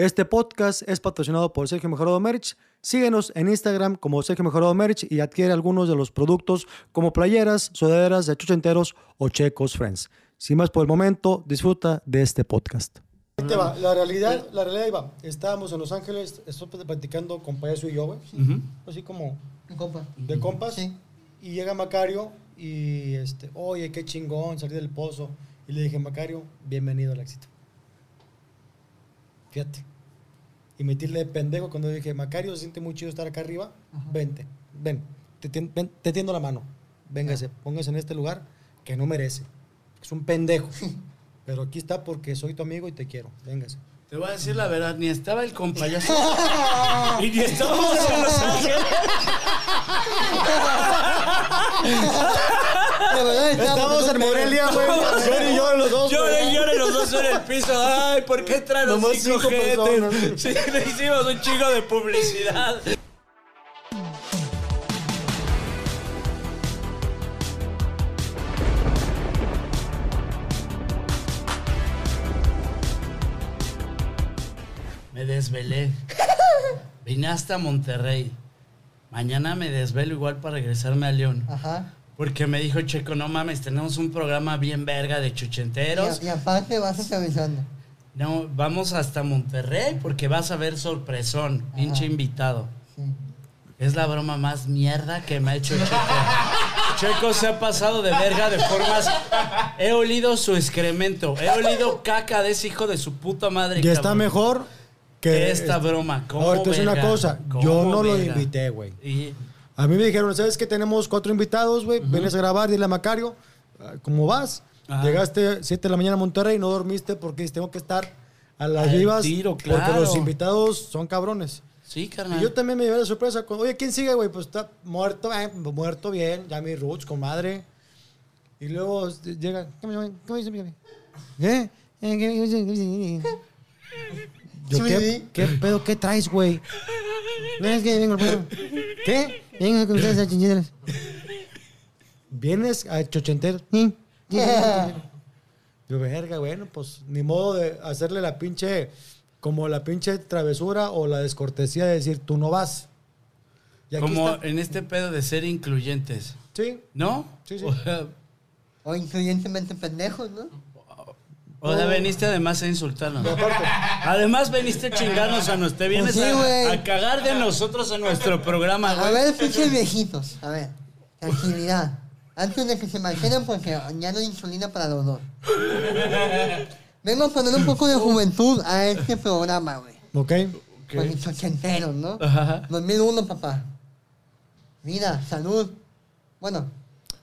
Este podcast es patrocinado por Sergio Mejorado Merch. Síguenos en Instagram como Sergio Mejorado Merch y adquiere algunos de los productos como playeras, sudaderas de chuchenteros o checos friends. Sin más por el momento, disfruta de este podcast. Ahí te va. La realidad, la realidad iba. Estábamos en Los Ángeles, estoy platicando con Payaso y yo, güey. Así como Compa. de compas. Sí. Y llega Macario y, este, oye, qué chingón, salí del pozo. Y le dije, Macario, bienvenido al éxito. Fíjate. Y metirle de pendejo cuando dije, Macario, se siente muy chido estar acá arriba. Vente, ven, te, ven, te tiendo la mano. Véngase, póngase en este lugar que no merece. Es un pendejo. Pero aquí está porque soy tu amigo y te quiero. Véngase. Te voy a decir la verdad, ni estaba el compayazo. y ni estábamos en Los Ángeles. Verdad, Estamos en Morelia, güey. Llore y llore los dos. Llore güey. y llore los dos en el piso. Ay, ¿por qué traen los Nomás cinco gente? Sí, le hicimos un chingo de publicidad. Me desvelé. Vine hasta Monterrey. Mañana me desvelo igual para regresarme a León. Ajá. Porque me dijo Checo, no mames, tenemos un programa bien verga de chuchenteros. Y, y aparte vas aterrizando. No, vamos hasta Monterrey porque vas a ver sorpresón, pinche invitado. Sí. Es la broma más mierda que me ha hecho Checo. Checo se ha pasado de verga de formas. He olido su excremento. He olido caca de ese hijo de su puta madre. Y está cabrón. mejor que Esta broma. ¿Cómo Ahora, te voy a decir una verga? cosa. ¿Cómo Yo no lo verga? invité, güey. Y A mí me dijeron, ¿sabes que tenemos cuatro invitados, güey? Vienes a grabar, dile a Macario, ah, ¿cómo vas? Llegaste 7 de la mañana a Monterrey, no dormiste porque tengo que estar a las vivas. tiro, Porque claro. los invitados son cabrones. sí, Y carnal. yo también me llevé la sorpresa. con, Oye, ¿quién sigue, güey? Pues está muerto, eh, muerto bien, ya mi roots, con madre. Y luego llega, ¿qué me? ¿Qué me dicen? ¿Eh? Yo, Sí, ¿qué. ¿qué pedo? ¿Qué traes, güey? No, es que vengo, vengo. ¿Qué? Vengo con ustedes a. ¿Vienes a chochenter? Sí. Sí. Yo, verga, bueno, pues ni modo de hacerle la pinche, como la pinche travesura o la descortesía de decir, tú no vas. Y aquí Como está. en este pedo de ser incluyentes. Sí. ¿No? Sí, sí. O sea, O incluyentemente pendejos, ¿no? O sea, veniste además a insultarnos. Además veniste a chingarnos a nosotros. Te vienes Pues sí, a- güey. a, cagar de nosotros en nuestro programa, A güey. ver, pinches viejitos. A ver, tranquilidad. Antes de que se mantengan porque ya no hay insulina para los dos. Vengo a poner un poco de juventud a este programa, güey. ¿Ok? Con mis ochenteros, ¿no? Ajá. 2001, papá. Vida, salud. Bueno,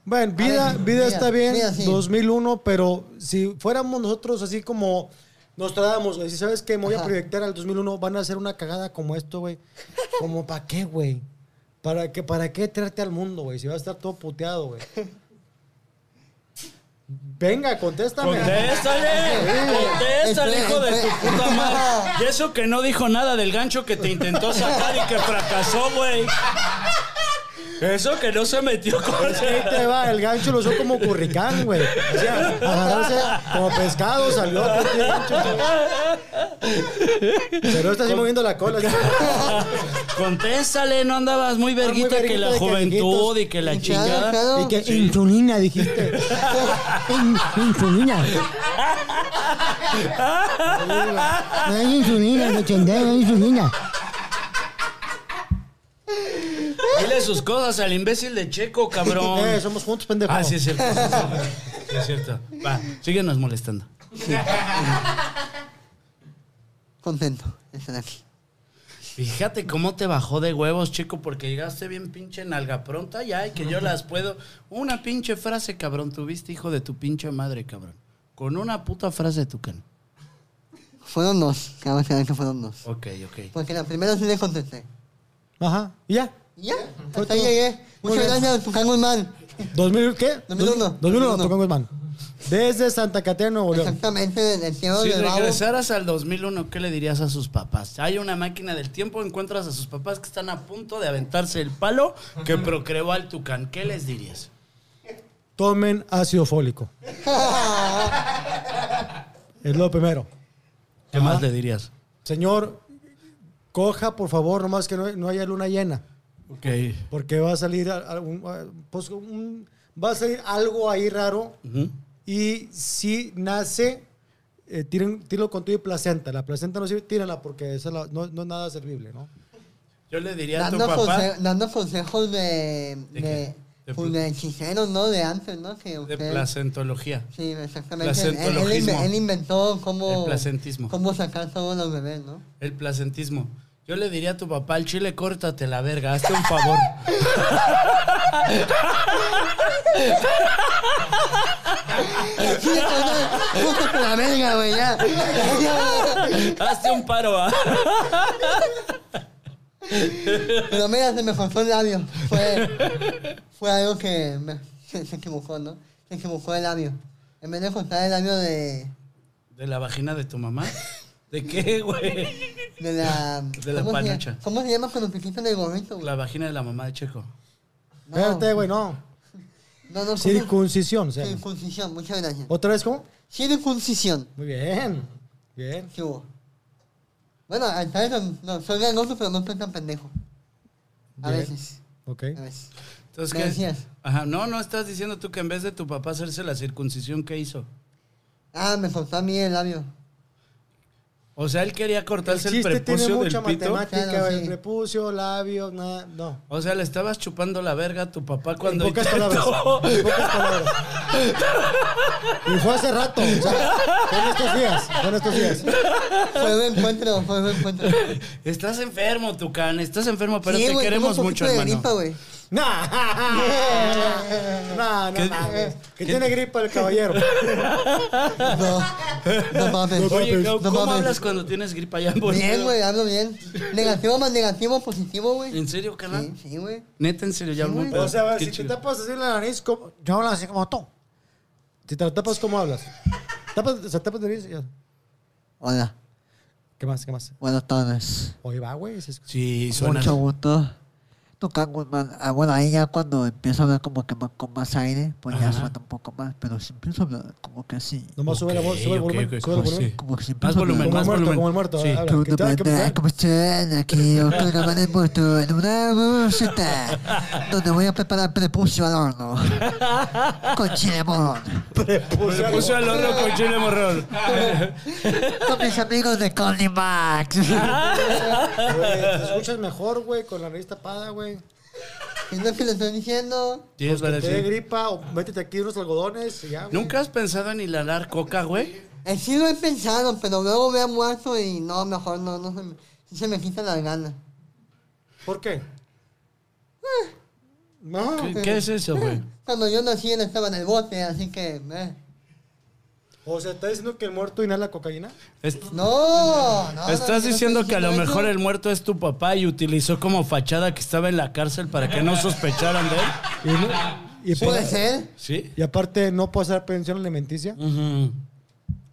Bueno, vida, ver, vida vida, está bien, vida, sí. 2001, pero si fuéramos nosotros así como nos tratamos, güey, si sabes que me voy a proyectar al 2001, van a hacer una cagada como esto, güey. Como, ¿para qué, güey? ¿Para qué, ¿Para qué traerte al mundo, güey? Si va a estar todo puteado, güey. Venga, contéstame. Contéstale, contéstale, hijo de tu puta madre. Y eso que no dijo nada del gancho que te intentó sacar y que fracasó, güey. Eso que no se metió con Es que ahí te va, el gancho lo usó como curricán, güey. O sea, agarrarse como pescado, salió el gancho. Pero está así moviendo la cola. Contéstale, no andabas muy verguita que verguita la que juventud y que la chingada. Y que insulina, dijiste. In- insulina. No hay insulina, no hay insulina. Dile sus cosas al imbécil de Checo, cabrón. Eh, somos juntos, pendejo. Ah, sí es cierto. Sí es cierto. Va, síguenos molestando. contento de estar aquí. Fíjate cómo te bajó de huevos, chico, porque llegaste bien pinche nalga pronta ya y que yo las puedo. Una pinche frase, cabrón, tuviste, hijo de tu pinche madre, cabrón. Con una puta frase de tu can. Fueron dos, aclarar que fueron dos. Ok, ok. Porque la primera sí le contesté. Ajá. ¿Y ya? Y ya, Fue hasta ahí todo. llegué. Muchas bien. gracias, Tucán Guzmán. ¿2000 qué? 2001. 2001, Tucán Guzmán. Desde Santa Catarina, Nuevo León. Exactamente, del del tío Si del babo. regresaras al 2001, ¿qué le dirías a sus papás? Hay una máquina del tiempo, encuentras a sus papás que están a punto de aventarse el palo que procreó al tucán. ¿Qué les dirías? Tomen ácido fólico. Es lo primero. ¿Qué más le dirías? Señor, coja, por favor, nomás que no, no haya luna llena. Ok. Porque va a salir algún- pues, un- va a salir algo ahí raro. Ujú. Y si nace, eh, tiren, tírenlo con tu y placenta. La placenta no sirve, tírenla porque esa la- no, no es nada servible, ¿no? Yo le diría a tu Dando, papá conse- dando consejos de, ¿De de? De pues, de hechiceros, ¿no? De antes, ¿no? Que de usted- placentología. Sí, exactamente. Él, él inventó cómo, El placentismo. cómo sacar todos los bebés, ¿no? El placentismo. Yo le diría a tu papá, al chile, córtate la verga, hazte un favor. Con la verga, güey, ya. hazte un paro. ¿ah? Pero mira, se me cortó el labio. Fue, fue algo que me- se, se equivocó, ¿no? Se equivocó el labio. En vez de cortar el labio de, ¿De la vagina de tu mamá? ¿De qué, güey? de la... De la ¿cómo se llama? panocha. ¿Cómo se llama cuando te quitan el gorrito, güey? La vagina de la mamá de Checo. No. Espérate, güey, no. No, no, ¿cómo? Circuncisión, o sea. Circuncisión, muchas gracias. ¿Otra vez cómo? Circuncisión. Muy bien. Bien. ¿Qué hubo? Bueno, hasta eso, no, soy ganoso, pero no estoy tan pendejo. A Bien. veces, Ok. a veces. Entonces, Me ¿qué? decías. Ajá, no, no estás diciendo tú que en vez de tu papá hacerse la circuncisión, ¿qué hizo? Ah, me soltó a mí el labio. O sea, él quería cortarse El el, chiste tiene prepucio mucha del pito. matemática, Claro, sí. prepucio, labios, nada, no. O sea, le estabas chupando la verga a tu papá cuando en pocas palabras. En pocas palabras. Y fue hace rato, o sea, fue en estos días, fue en estos días. Fue un encuentro, fue un encuentro. Estás enfermo, Tucán, estás enfermo, pero Sí, te queremos mucho, poquito de hermano. gripa, No, no, no, ¿Qué- mames. Que tiene gripa el caballero. No, no mames. Oye, mames, ¿cómo, no cómo mames. hablas cuando tienes gripa ya? Bien, güey, hablo bien. Negativo más negativo, positivo, güey. ¿En serio, canal? Sí, sí, güey. Neta, en serio, ya Sí, muy. O sea, Qué si te chido. tapas así la nariz, ¿cómo? yo hablo así como tú. Si te la tapas, ¿cómo hablas? Tapas, o sea, tapas la nariz y ya. Hola, ¿Qué más? ¿Qué más? buenas tardes. Oye, va, güey. Sí, suena. Mucho gusto. Tocar Guzmán. Ah, bueno, ahí ya cuando empiezo a hablar como que más, con más aire, pues ya Ajá. suena un poco más. Pero si empiezo a hablar como que así. Nomás sube la voz, sube el volumen, sube el volumen. sí. Como que si Más empiezo a hablar- volumen, Como más el muerto, volumen. como el muerto. Sí. Habla, te- que- puedes- ¿Cómo están? Aquí programa de muerto en una música donde voy a preparar prepucio al horno con chile morón Se puso al horno con chile morrón. con mis amigos de Connie Max. Te escuchas mejor, güey, con la nariz tapada, güey. ¿Es lo que le estoy diciendo? Sí, es Que te dé gripa o métete aquí unos algodones y ya, güey. ¿Nunca has pensado en inhalar coca, güey? Eh, sí lo he pensado, pero luego me ha muerto y no, mejor no, no se me, se me quitan las ganas. ¿Por qué? No. ¿Qué, qué es eso, güey? Cuando yo nací él estaba en el bote, así que... eh. O sea, ¿estás diciendo que el muerto inhala cocaína? No, no. no, Estás no diciendo que a lo mejor el muerto es tu papá y utilizó como fachada que estaba en la cárcel para que no sospecharan de él. Y, no- y, Puede ser. ¿Sí? y aparte, ¿no puede hacer pensión alimenticia? Ujú.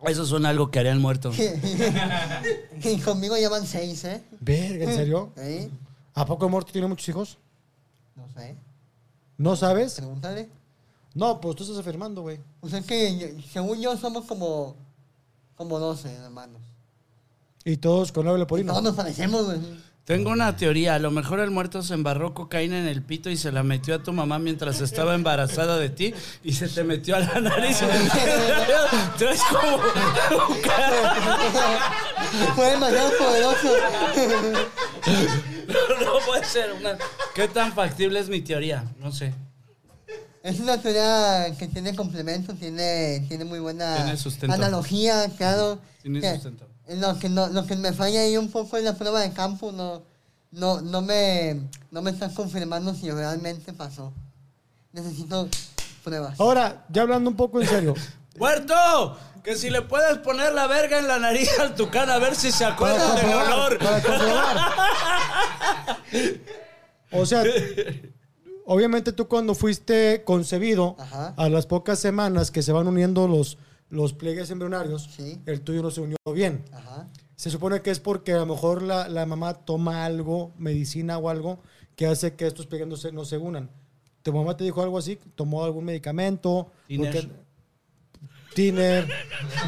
Eso suena algo que haría el muerto. y conmigo llevan seis, ¿eh? Verga, ¿en serio? ¿Sí? ¿A poco el muerto tiene muchos hijos? No sé. ¿No sabes? Pregúntale. No, pues tú estás afirmando, güey. O sea que, yo- según yo, somos como... Como 12 hermanos. Y todos con labio leporino. todos nos parecemos, güey. Tengo una teoría. A lo mejor el muerto se embarró cocaína en el pito y se la metió a tu mamá mientras estaba embarazada de ti y se te metió a la nariz. Traes como un Fue demasiado poderoso. No puede ser. Una... ¿Qué tan factible es mi teoría? No sé. Es una teoría que tiene complemento, tiene, tiene muy buena Tiene sustento. analogía, claro. Tiene Que sustento. Lo que, no, lo que me falla ahí un poco es la prueba de campo, no, no, no, me, no me están confirmando si realmente pasó. Necesito pruebas. Ahora, ya hablando un poco en serio. ¡Muerto! Que si le puedes poner la verga en la nariz al tucán a ver si se acuerda del olor. Para comprobar. O sea, obviamente tú cuando fuiste concebido, Ajá. a las pocas semanas que se van uniendo los, los pliegues embrionarios, Sí. el tuyo no se unió bien. Ajá. Se supone que es porque a lo mejor la, la mamá toma algo, medicina o algo, que hace que estos pliegues no se, no se unan. ¿Tu mamá te dijo algo así? ¿Tomó algún medicamento? Tiner.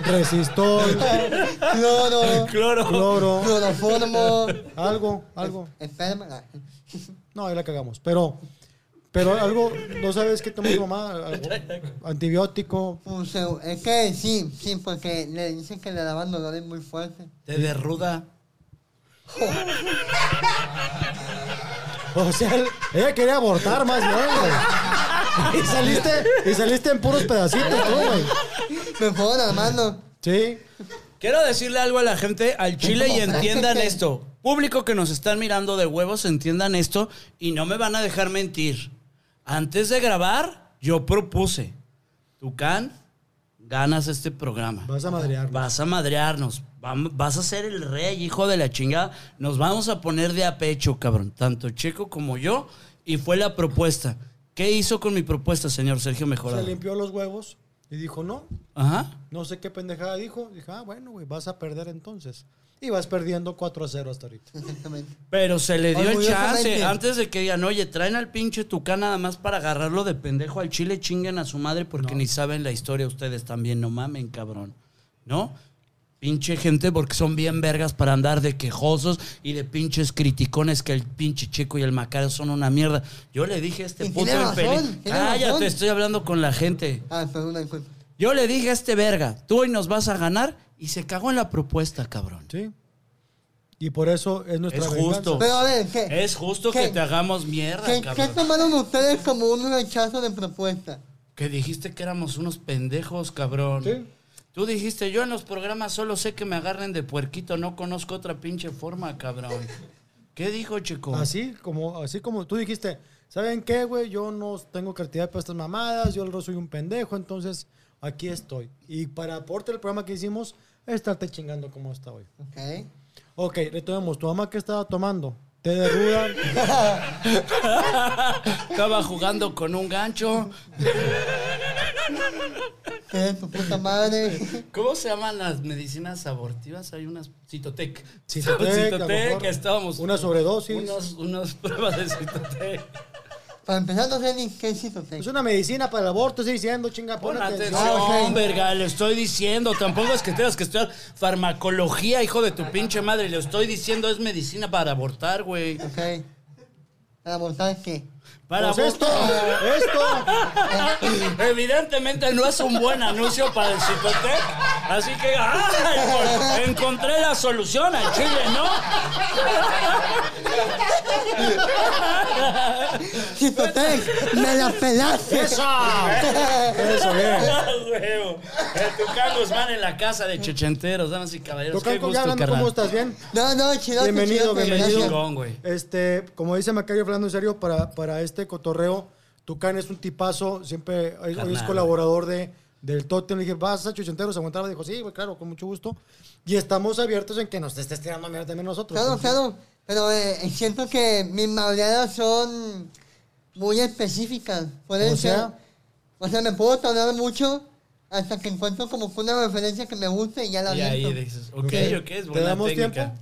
Resistor, Cloro, Cloro. cloro, cloroformo, algo, algo. esperma. Ah, No, ahí la cagamos. Pero, pero algo, ¿no sabes qué tomó tu mamá? Algo, Antibiótico. Pues, eh, es que sí, sí, porque le dicen que le daban dolores muy fuertes. Te derruda. O sea, ella quería abortar más bien, güey. Y saliste, y saliste en puros pedacitos, tú, güey. Me fueron armando. Sí. Quiero decirle algo a la gente al chile y entiendan esto. Público que nos están mirando de huevos, entiendan esto y no me van a dejar mentir. Antes de grabar, yo propuse. Tucán, ganas este programa. Vas a madrear. Vas a madrearnos. Vas a ser el rey, hijo de la chingada. Nos vamos a poner de a pecho, cabrón. Tanto Checo como yo. Y fue la propuesta. ¿Qué hizo con mi propuesta, señor Sergio Se Mejorado? limpió los huevos y dijo, no, Ajá. no sé qué pendejada dijo. Dije, ah, bueno, güey, vas a perder entonces. Y vas perdiendo 4 a 0 hasta ahorita. Exactamente. Pero se le dio chance antes de que digan, oye, traen al pinche Tucán nada más para agarrarlo de pendejo al chile, chinguen a su madre porque ni saben la historia ustedes también, no mamen, cabrón. ¿No? Pinche gente porque son bien vergas para andar de quejosos y de pinches criticones que el pinche chico y el macario son una mierda. Yo le dije a este puto tiene Cállate, estoy hablando con la gente. Ah, perdón. Yo le dije a este verga, tú hoy nos vas a ganar y se cagó en la propuesta, cabrón. ¿Sí? Y por eso es nuestra Es venganza. justo. Pero a ver, ¿qué? Es justo ¿Qué? que te hagamos mierda, ¿Qué, cabrón. ¿Qué tomaron ustedes como un rechazo de propuesta? Que dijiste que éramos unos pendejos, cabrón. Sí. Tú dijiste, yo en los programas solo sé que me agarren de puerquito, no conozco otra pinche forma, cabrón. ¿Qué dijo, chico? Así como, así como tú dijiste, ¿saben qué, güey? Yo no tengo creatividad para estas mamadas, yo no soy un pendejo, entonces aquí estoy. Y para aporte el programa que hicimos, estarte chingando como está hoy. Ok. Ok, retomemos. ¿Tu mamá qué estaba tomando? ¿Té de ruda? Estaba jugando con un gancho. ¿Qué es tu puta madre? ¿Cómo se llaman las medicinas abortivas? Hay unas... Citotec. Citotec, a lo Citotec, mejor. estábamos... Una sobredosis. Unos, unas pruebas de Citotec. Para empezar, no sé ni qué es eso. Es una medicina para el aborto, estoy diciendo, chinga, Pon atención. ok. verga, le estoy diciendo. Tampoco es que tengas que estudiar farmacología, hijo de tu pinche madre. Le estoy diciendo, es medicina para abortar, güey. Ok. ¿Para abortar qué? Para Pues esto, abortar. esto. Evidentemente no es un buen anuncio para el Citotec. Así que, ¡ay! encon- encontré la solución al chile, ¿no? Chipotec, me la pelaste. ¡Eso! Eso, bien. Ah. El Tucán Guzmán en la casa de chechenteros, damas y caballeros. Tocan, Qué gusto, hablando. ¿cómo estás? ¿Bien? No, no, chido. Bienvenido, bienvenido. Chingón. Este, como dice Macario, hablando en serio, para, para este cotorreo, Tucán es un tipazo, siempre hoy- es colaborador de, del Totem. Le dije, ¿vas a Chuchenteros a aguantar? Dijo, sí, güey, claro, con mucho gusto. Y estamos abiertos en que nos estés tirando mierda también nosotros. Claro, claro. Pero eh, siento que mis mauleadas son muy específicas. Pueden O ser. sea. O sea, me puedo tardar mucho hasta que encuentro como una referencia que me guste y ya la Y ahí dices, ok, Ok. es ¿Te buena damos técnica. tiempo?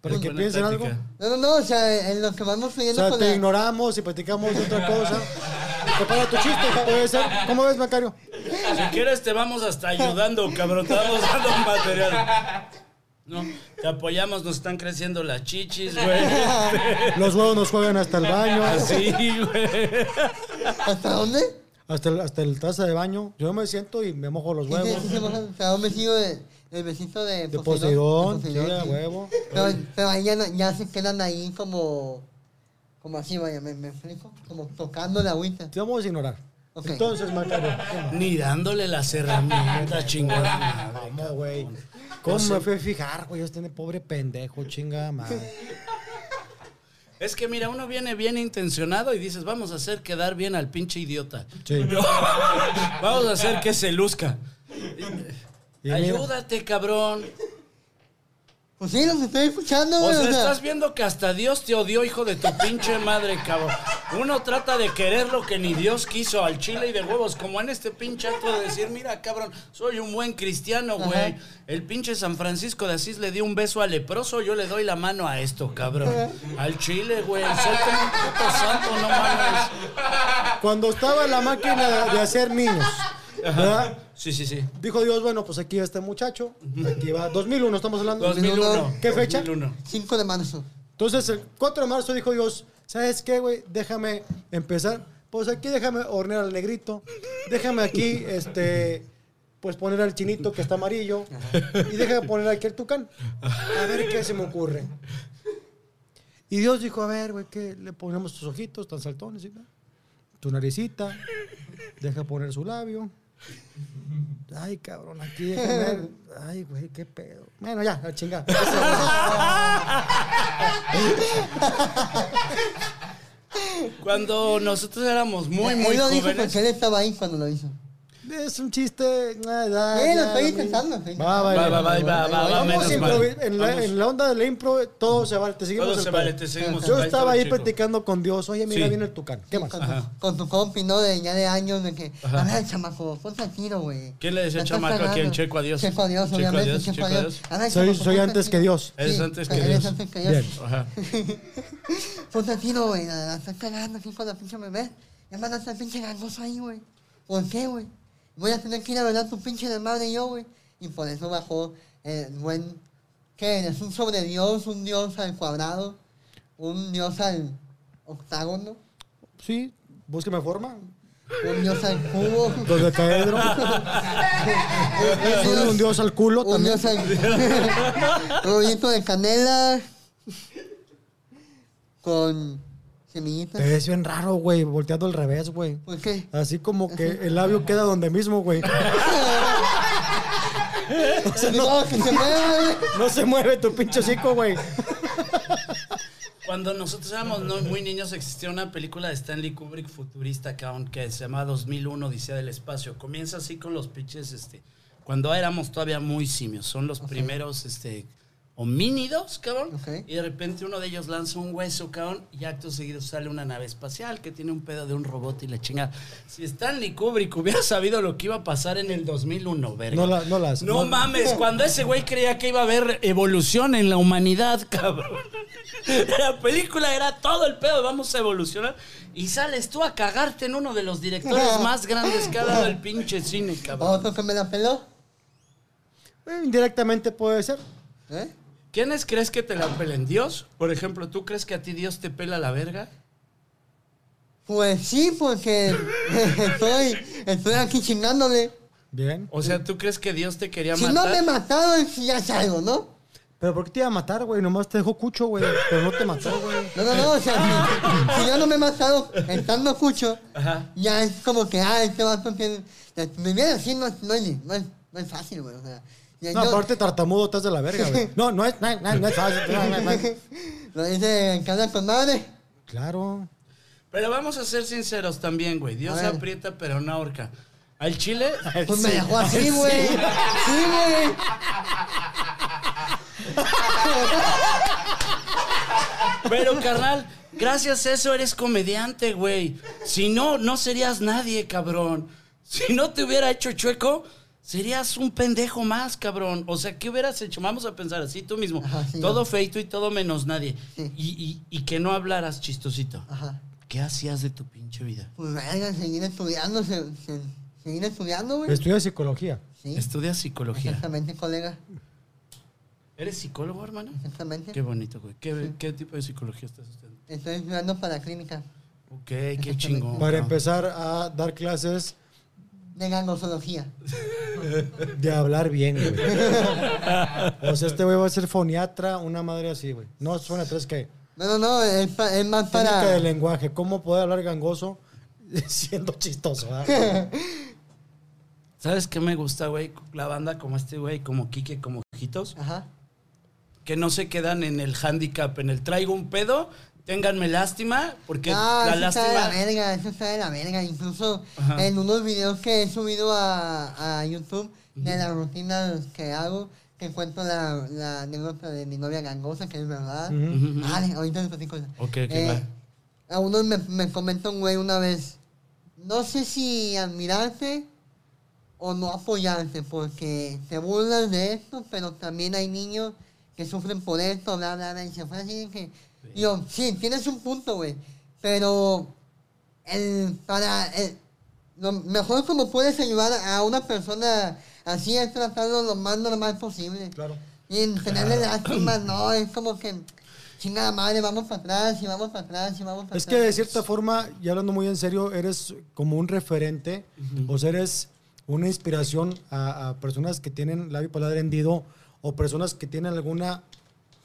Para que piensen algo. No, no, no, o sea, en lo que vamos O fluyendo sea, con te la... ignoramos y platicamos de otra cosa. Prepara tu chiste, puede ser. ¿Cómo ves, Macario? Si quieres te vamos hasta ayudando, cabrón. Te vamos dando material. No, te apoyamos, nos están creciendo las chichis, güey. Los huevos nos juegan hasta el baño, Así, güey. ¿Hasta dónde? hasta el, hasta el taza de baño. Yo me siento y me mojo los Sí, sí, huevos. sí, se baja. ¿Hasta dónde sigo de, del besito de De Poseidón, De sí, a huevo. Pero, pero ahí ya, no- ya se quedan ahí como... Como así, vaya, ¿me, me explico? Como tocando la agüita. Te vamos a ignorar. Entonces, Macario. Ni dándole las herramientas, chingada. Vamos, güey. ¿Cómo me fui a fijar, güey? Este pobre pendejo, chinga madre. Es que mira, uno viene bien intencionado y dices, vamos a hacer quedar bien al pinche idiota. Sí. vamos a hacer que se luzca. Ayúdate, cabrón. Pues sí, los estoy escuchando, O güey. sea, o sea, estás viendo que hasta Dios te odió, hijo de tu pinche madre, cabrón. Uno trata de querer lo que ni Dios quiso al chile y de huevos, como en este pinche acto de decir, mira, cabrón, soy un buen cristiano, güey. Ajá. El pinche San Francisco de Asís le dio un beso al leproso, yo le doy la mano a esto, cabrón. Al chile, güey. Soy como un puto santo, no mames. Cuando estaba la máquina de hacer niños ¿Verdad? Sí, sí, sí. Dijo Dios, bueno, pues aquí va este muchacho. Aquí va. 2001, estamos hablando. 2001. ¿Qué fecha? 2001. 5 de marzo. Entonces, el 4 de marzo dijo Dios, ¿sabes qué, güey? Déjame empezar. Pues aquí déjame hornear al negrito. Déjame aquí, este, pues poner al chinito que está amarillo. Y déjame poner aquí el tucán. A ver qué se me ocurre. Y Dios dijo, a ver, güey, ¿qué? Le ponemos tus ojitos tan saltones, ¿sí? Tu naricita. Deja poner su labio. Ay, cabrón, aquí déjame. Ay, güey, qué pedo. Bueno, ya, a chingar. Cuando nosotros éramos muy, muy él lo dijo jóvenes. porque él estaba ahí cuando lo hizo. Es un chiste. lo ya, estoy intentando, Va, va, Va, va, va, va, va, va, va, Vamos en, la, Vamos. en la onda de la impro, todo se vale. Te seguimos Todo se vale, te seguimos. Yo estaba ahí platicando con Dios. Oye, mira, Sí. viene el tucán. ¿Qué más? Con, tu, con tu compi, ¿no? De ya de años, de que, Ajá. a ver, chamaco, ponte al tiro, güey. ¿Quién le decía chamaco a quién? Checo a Dios. Checo a Dios, Checo a obviamente, Dios, checo a Dios. Soy- chamaco, soy ponte antes al que. Dios. Eres antes que eres Dios. antes que Dios. Bien. Ponte al tiro, güey. Estás cagando aquí con la pinche bebé. Ya van a estar pinche gangoso ahí, güey. ¿Por qué, güey? Voy a tener que ir a ver a tu pinche de madre yo, güey. Y por eso bajó el buen... ¿Qué eres? ¿Un sobre Dios? ¿Un Dios al cuadrado? ¿Un Dios al octágono? Sí, búsqueme forma. ¿Un Dios al cubo? Los de caedro. Soy un dios al culo Un también. Dios al... rollito de canela. Con semillitas. Te ves bien raro, güey, volteando al revés, güey. ¿Por qué? Así como que el labio queda donde mismo, güey. No, que se mueva, güey. No se mueve tu pinche hocico, güey. Cuando nosotros éramos no- muy niños existía una película de Stanley Kubrick futurista que se llama 2001 Odisea del Espacio. Comienza así con los pinches, este, cuando éramos todavía muy simios. Son los primeros, este, homínidos, cabrón. Ok. Y de repente uno de ellos lanza un hueso, cabrón, y acto seguido sale una nave espacial que tiene un pedo de un robot y la chingada. Si Stanley Kubrick hubiera sabido lo que iba a pasar en el 2001, verga. No, la, no las. No mames, cuando ese güey creía que iba a haber evolución en la humanidad, cabrón. La película era todo el pedo, vamos a evolucionar. Y sales tú a cagarte en uno de los directores más grandes que ha dado el pinche cine, cabrón. ¿Otro que me la peló? Eh, indirectamente puede ser. ¿Eh? ¿Quiénes crees que te la pelen? ¿Dios? Por ejemplo, ¿tú crees que a ti Dios te pela la verga? Pues sí, porque estoy, estoy aquí chingándole. Bien. O sea, ¿tú crees que Dios te quería Si no matar? me he matado, es que ya es algo, ¿no? Pero ¿por qué te iba a matar, güey? Nomás te dejó cucho, güey. Pero no te mató, güey. No, no, no, o sea, si, si yo no me he matado estando cucho, Ajá. ya es como que, ah, este vato tiene... Vivir así no, es- no, es, no, es, no es fácil, güey, o sea... No, yo- aparte tartamudo estás de la verga, güey. No, no es, no, no, no es fácil. no, no, no. Lo dice cada con madre. Claro. Pero vamos a ser sinceros también, güey. Dios ver. aprieta, pero no ahorca. Al chile, Pues me dejó así, güey. Sí, güey. Pero, carnal, gracias a eso eres comediante, güey. Si no, no serías nadie, cabrón. Si no te hubiera hecho chueco, serías un pendejo más, cabrón. O sea, ¿qué hubieras hecho? Vamos a pensar así tú mismo. Ajá, sí, todo no. feito y todo menos nadie. Sí. Y, y- y que no hablaras chistosito. Ajá. ¿Qué hacías de tu pinche vida? Pues verga, seguir estudiando, se- se- seguir estudiando, güey. Estudia psicología. Sí, Estudias psicología. exactamente, colega. ¿Eres psicólogo, hermano? Exactamente. Qué bonito, güey. ¿Qué, qué tipo de psicología estás estudiando? Estoy estudiando para clínica Ok, qué chingón. Para empezar a dar clases de gangosología. de hablar bien, güey. O sea, este güey va a ser foniatra, una madre así, güey. No es foniatra, es que No, no, no, es, pa- es más técnica para... de lenguaje. ¿Cómo poder hablar gangoso siendo chistoso? ¿verdad? ¿Sabes qué me gusta, güey? La banda como este, güey, como Quique, como Ojitos, Ajá. que no se quedan en el handicap, en el traigo un pedo, ténganme lástima, porque Ah, la eso está de la lástima... verga, eso está de la verga. Incluso Ajá. en unos videos que he subido a, a YouTube de las rutinas que hago, que cuento la, la anécdota de mi novia gangosa, que es verdad. Ujú. Vale, ahorita les platico. Ok, ok, Eh, a uno me, me comentó un güey una vez, no sé si admirarte o no apoyarte, porque te burlas de esto, pero también hay niños que sufren por esto, bla, bla, bla, y se fue así de que... y Yo, sí, tienes un punto, güey, pero el, para el- lo mejor como puedes ayudar a una persona así es tratarlo lo más normal posible. Claro. Y en tenerle lástima, no, es como que, chingada madre, vamos para atrás, y vamos para atrás, y vamos para Es que atrás. de cierta forma, y hablando muy en serio, eres como un referente, o sea, eres una inspiración a, a personas que tienen la bipolar hendido o personas que tienen alguna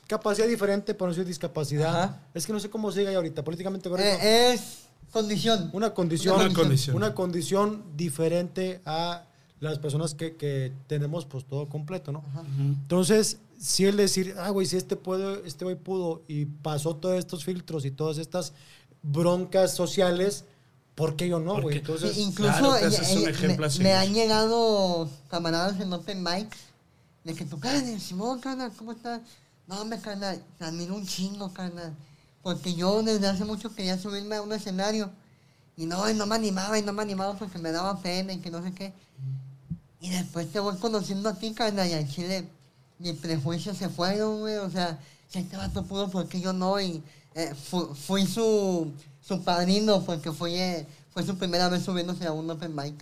capacidad diferente, por no decir discapacidad. Ajá. Es que no sé cómo se diga ahí ahorita, políticamente correcto. Eh, es condición. una condición, una condición. una condición diferente a las personas que, que tenemos pues todo completo, ¿no? Entonces, si el decir, ah, güey, si este puede, este güey pudo y pasó todos estos filtros y todas estas broncas sociales, ¿por qué yo no, ¿Por güey? Entonces, Sí, incluso claro que eh, eh, me, me han llegado camaradas en Open Mic de que carnal, Simón, ¿cómo estás? No, hombre, carnal, te admiro un chingo, carnal. Porque yo desde hace mucho quería subirme a un escenario. Y no, no me animaba, y no me animaba porque me daba pena y que no sé qué. Y después te voy conociendo a ti, carnal, y al chile mis prejuicios se fueron, güey. O sea, si este vato pudo, ¿por qué yo no? Y eh, fu- fui su, su padrino porque fue, eh, fue su primera vez subiéndose a un open mic.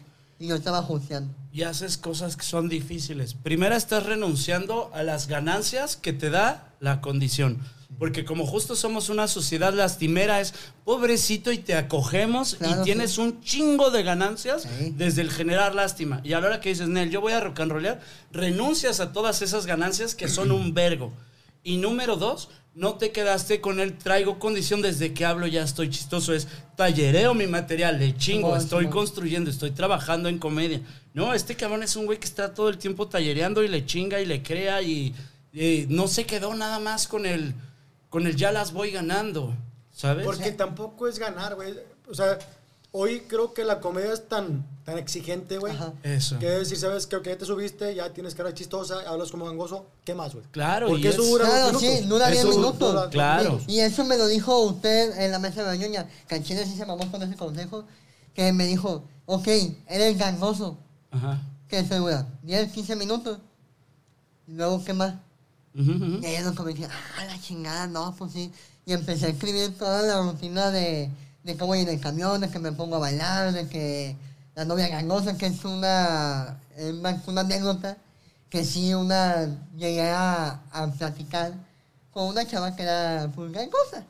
Y yo estaba justeando. y haces cosas que son difíciles. Primero estás renunciando a las ganancias que te da la condición. Porque como justo somos una sociedad lastimera, es pobrecito y te acogemos Claro, y tienes sí. un chingo de ganancias Sí. desde el generar lástima. Y a la hora que dices, Nel, yo voy a rock and rollear, renuncias a todas esas ganancias que son un vergo. Y número dos, no te quedaste con el traigo condición desde que hablo ya estoy chistoso. Es tallereo mi material, le chingo, estoy construyendo, estoy trabajando en comedia. No, este cabrón es un güey que está todo el tiempo tallereando y le chinga y le crea y, y no se quedó nada más con el, con el ya las voy ganando, ¿sabes? porque tampoco es ganar, güey. O sea, hoy creo que la comedia es tan, tan exigente, güey. Ajá. Eso. Que decir, sabes que ok, ya te subiste, ya tienes cara chistosa, hablas como gangoso, ¿qué más, güey? Claro, Porque y eso es- dura Claro, sí, dura diez Eso minutos. dura- Claro. Y eso me lo dijo usted en la mesa de ñoña. Que al chile sí se mamó con ese consejo. Que me dijo, ok, eres gangoso. Ajá. ¿Qué se dura? ¿10, 15 minutos? Y luego, ¿qué más? Ujú, ujú. Y ella nos convenció, ah, la chingada, no, pues sí. Y empecé a escribir toda la rutina de, de cómo voy en el camión, de que me pongo a bailar, de que la novia gangosa, que es una, es una anécdota, que sí, una, llegué a, a platicar con una chava que era pues, gangosa.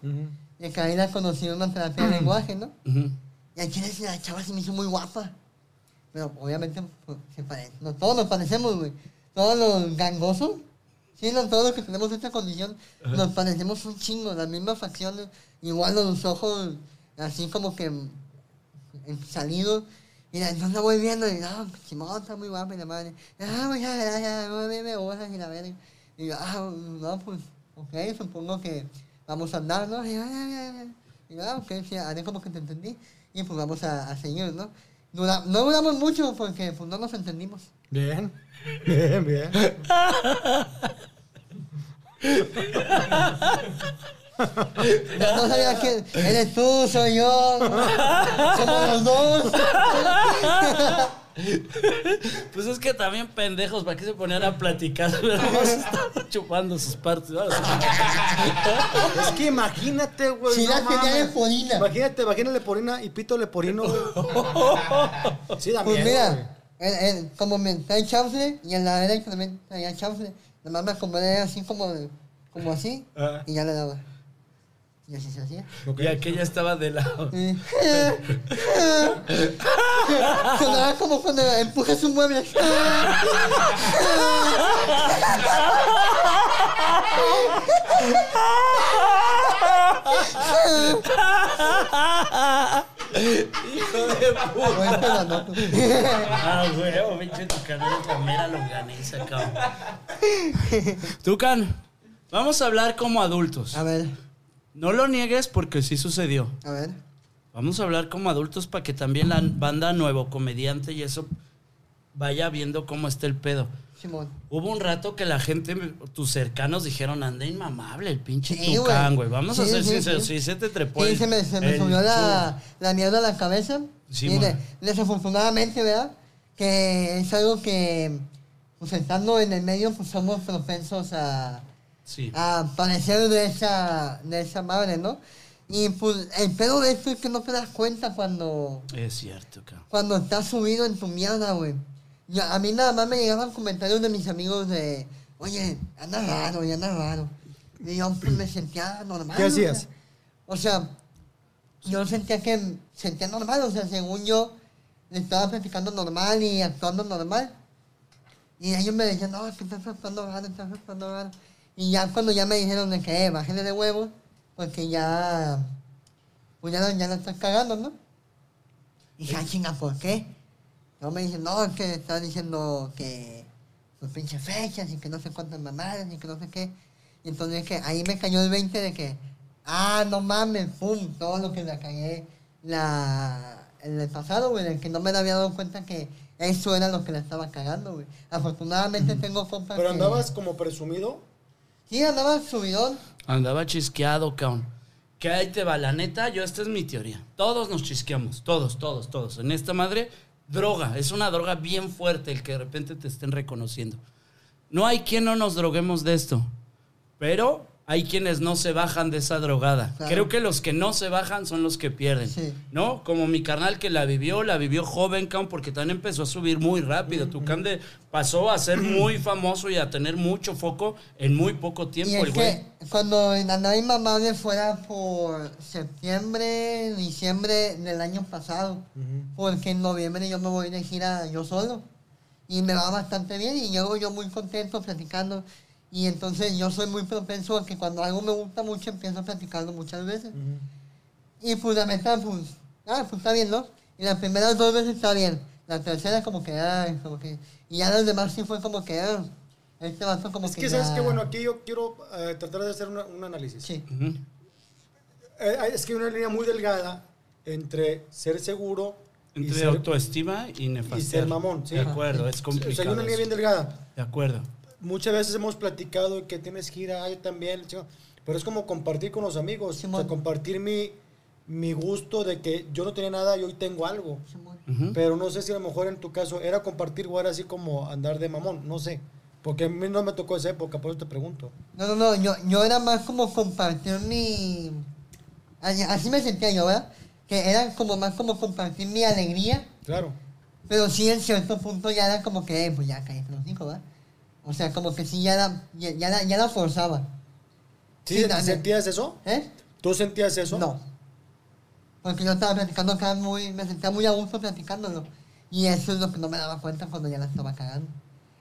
Y que ahí la conocí en una terapia de lenguaje, ¿no? Ujú. Y aquí la chava se me hizo muy guapa. Pero obviamente pues, se parece. No, todos nos parecemos, güey. Todos los gangosos, sí, no, todos los que tenemos esta condición, nos parecemos un chingo, las mismas facciones, igual los ojos así como que mm, salidos. Y la- entonces la voy viendo y no, Simón está muy guapa y la madre. Ah, ya, ya, ya, no me horas y la verga. Y yo, ah, no, pues, ok, supongo que vamos a andar, ¿no? Y, yo, "Ah, ya, ya, ya". Y yo, ah, ok, sí, haré como que te entendí. Y pues vamos a, a seguir, ¿no? Dura- no duramos mucho porque pues no nos entendimos. Bien, bien, bien. No sabía que eres tú, soy yo, somos los dos. Pues es que también pendejos, ¿para qué se ponían a platicar? Chupando sus partes. Es que imagínate, güey. Si no la tenía mames. leporina. Imagínate, imagínate leporina y pito leporino, güey. Sí, da Pues miedo, mira, el- el- como me trae chanfle y en la derecha también traía chanfle, nada más me acomodé así como, como así Ah. y ya le daba. Y así se hacía. güey. Y aquella estaba de lado. Y- Sonaba como cuando empujas un mueble. Hijo de puta. Ah, huevo, pinche Tucán, la mera longaniza, cabrón. Tucán, vamos a hablar como adultos. A ver, No lo niegues porque sí sucedió. a ver. Vamos a hablar como adultos para que también la banda nuevo comediante y eso vaya viendo cómo está el pedo. Simón. Hubo un rato que la gente, tus cercanos dijeron, anda inmamable el pinche Sí, Tucán, güey. Vamos a ser sí, sinceros, sí. se te trepó Sí, el- se me, se me subió la, la mierda a la cabeza. Sí, y de- desafortunadamente, ¿verdad? Que es algo que, pues estando en el medio, pues somos propensos a, Sí. a padecer de esa, de esa madre, ¿no? Y pues el pedo de esto es que no te das cuenta cuando, Es cierto, cabrón. cuando estás subido en tu mierda, güey. A mí nada más me llegaban comentarios de mis amigos de, oye, anda raro, ya anda raro. Y yo pues me sentía normal. ¿Qué o hacías? sea, O sea, yo sentía que sentía normal, o sea, según yo, estaba platicando normal y actuando normal. Y ellos me decían, no, es que estás actuando raro, estás actuando raro. Y ya cuando ya me dijeron de que, eh, bájale de huevos, porque ya, pues ya, no- ya la estás cagando, ¿no? Y dije, ah, chinga, ¿por qué? No me dicen, no, es que estás diciendo que sus pinches fechas y que no sé cuántas mamadas y que no sé qué. Y entonces es que ahí me cayó el 20 de que, ah, no mames, pum, todo lo que la cagué la, en el pasado, güey, de que no me había dado cuenta que eso era lo que la estaba cagando, güey. Afortunadamente tengo compas Pero que- andabas como presumido. Sí, andaba subidón. Andaba chisqueado, cabrón. Que ahí te va, la neta, yo esta es mi teoría. Todos nos chisqueamos, todos, todos, todos. En esta madre, droga, es una droga bien fuerte el que de repente te estén reconociendo. No hay quien no nos droguemos de esto, pero hay quienes no se bajan de esa drogada. Claro. Creo que los que no se bajan son los que pierden, Sí. ¿no? Como mi carnal que la vivió, la vivió joven, porque también empezó a subir muy rápido. Tu de pasó a ser muy famoso y a tener mucho foco en muy poco Y tiempo, es el güey. que cuando andaba inmamable fuera por septiembre, diciembre del año pasado, porque en noviembre yo me voy de gira yo solo y me va bastante bien y llego yo muy contento platicando y entonces yo soy muy propenso a que cuando algo me gusta mucho empiezo platicando muchas veces y pues la meta pues, ah, pues está bien, ¿no? Y las primeras dos veces está bien, la tercera como que, ay, como que, y ya las demás sí fue como que, ah, este vato como Es que que, ¿sabes ya- qué? Bueno, aquí yo quiero eh, tratar de hacer una- un análisis. Sí. Ujú. Eh, es que hay una línea muy delgada entre ser seguro y Entre ser, autoestima y nefastear. y ser mamón. ¿sí? De acuerdo, es O sea, complicado. hay una línea bien delgada. De acuerdo. Muchas veces hemos platicado que tienes gira, ah, yo también, chico, pero es como compartir con los amigos, o sea, compartir mi, mi gusto de que yo no tenía nada y hoy tengo algo. Pero no sé si a lo mejor en tu caso era compartir o era así como andar de mamón, no sé. Porque a mí no me tocó esa época, por eso te pregunto. No, no, no, yo, yo era más como compartir mi... Así, me sentía yo, ¿verdad? Que era como más como compartir mi alegría, Claro. pero sí en cierto punto ya era como que, eh, pues ya cállate los cinco, ¿verdad? O sea, como que sí ya la, ya, ya la, ya la forzaba. ¿Sí, Sí, ¿te dale. sentías eso? ¿Eh? ¿Tú sentías eso? No. Porque yo estaba platicando acá muy, me sentía muy a gusto platicándolo. Y eso es lo que no me daba cuenta cuando ya la estaba cagando.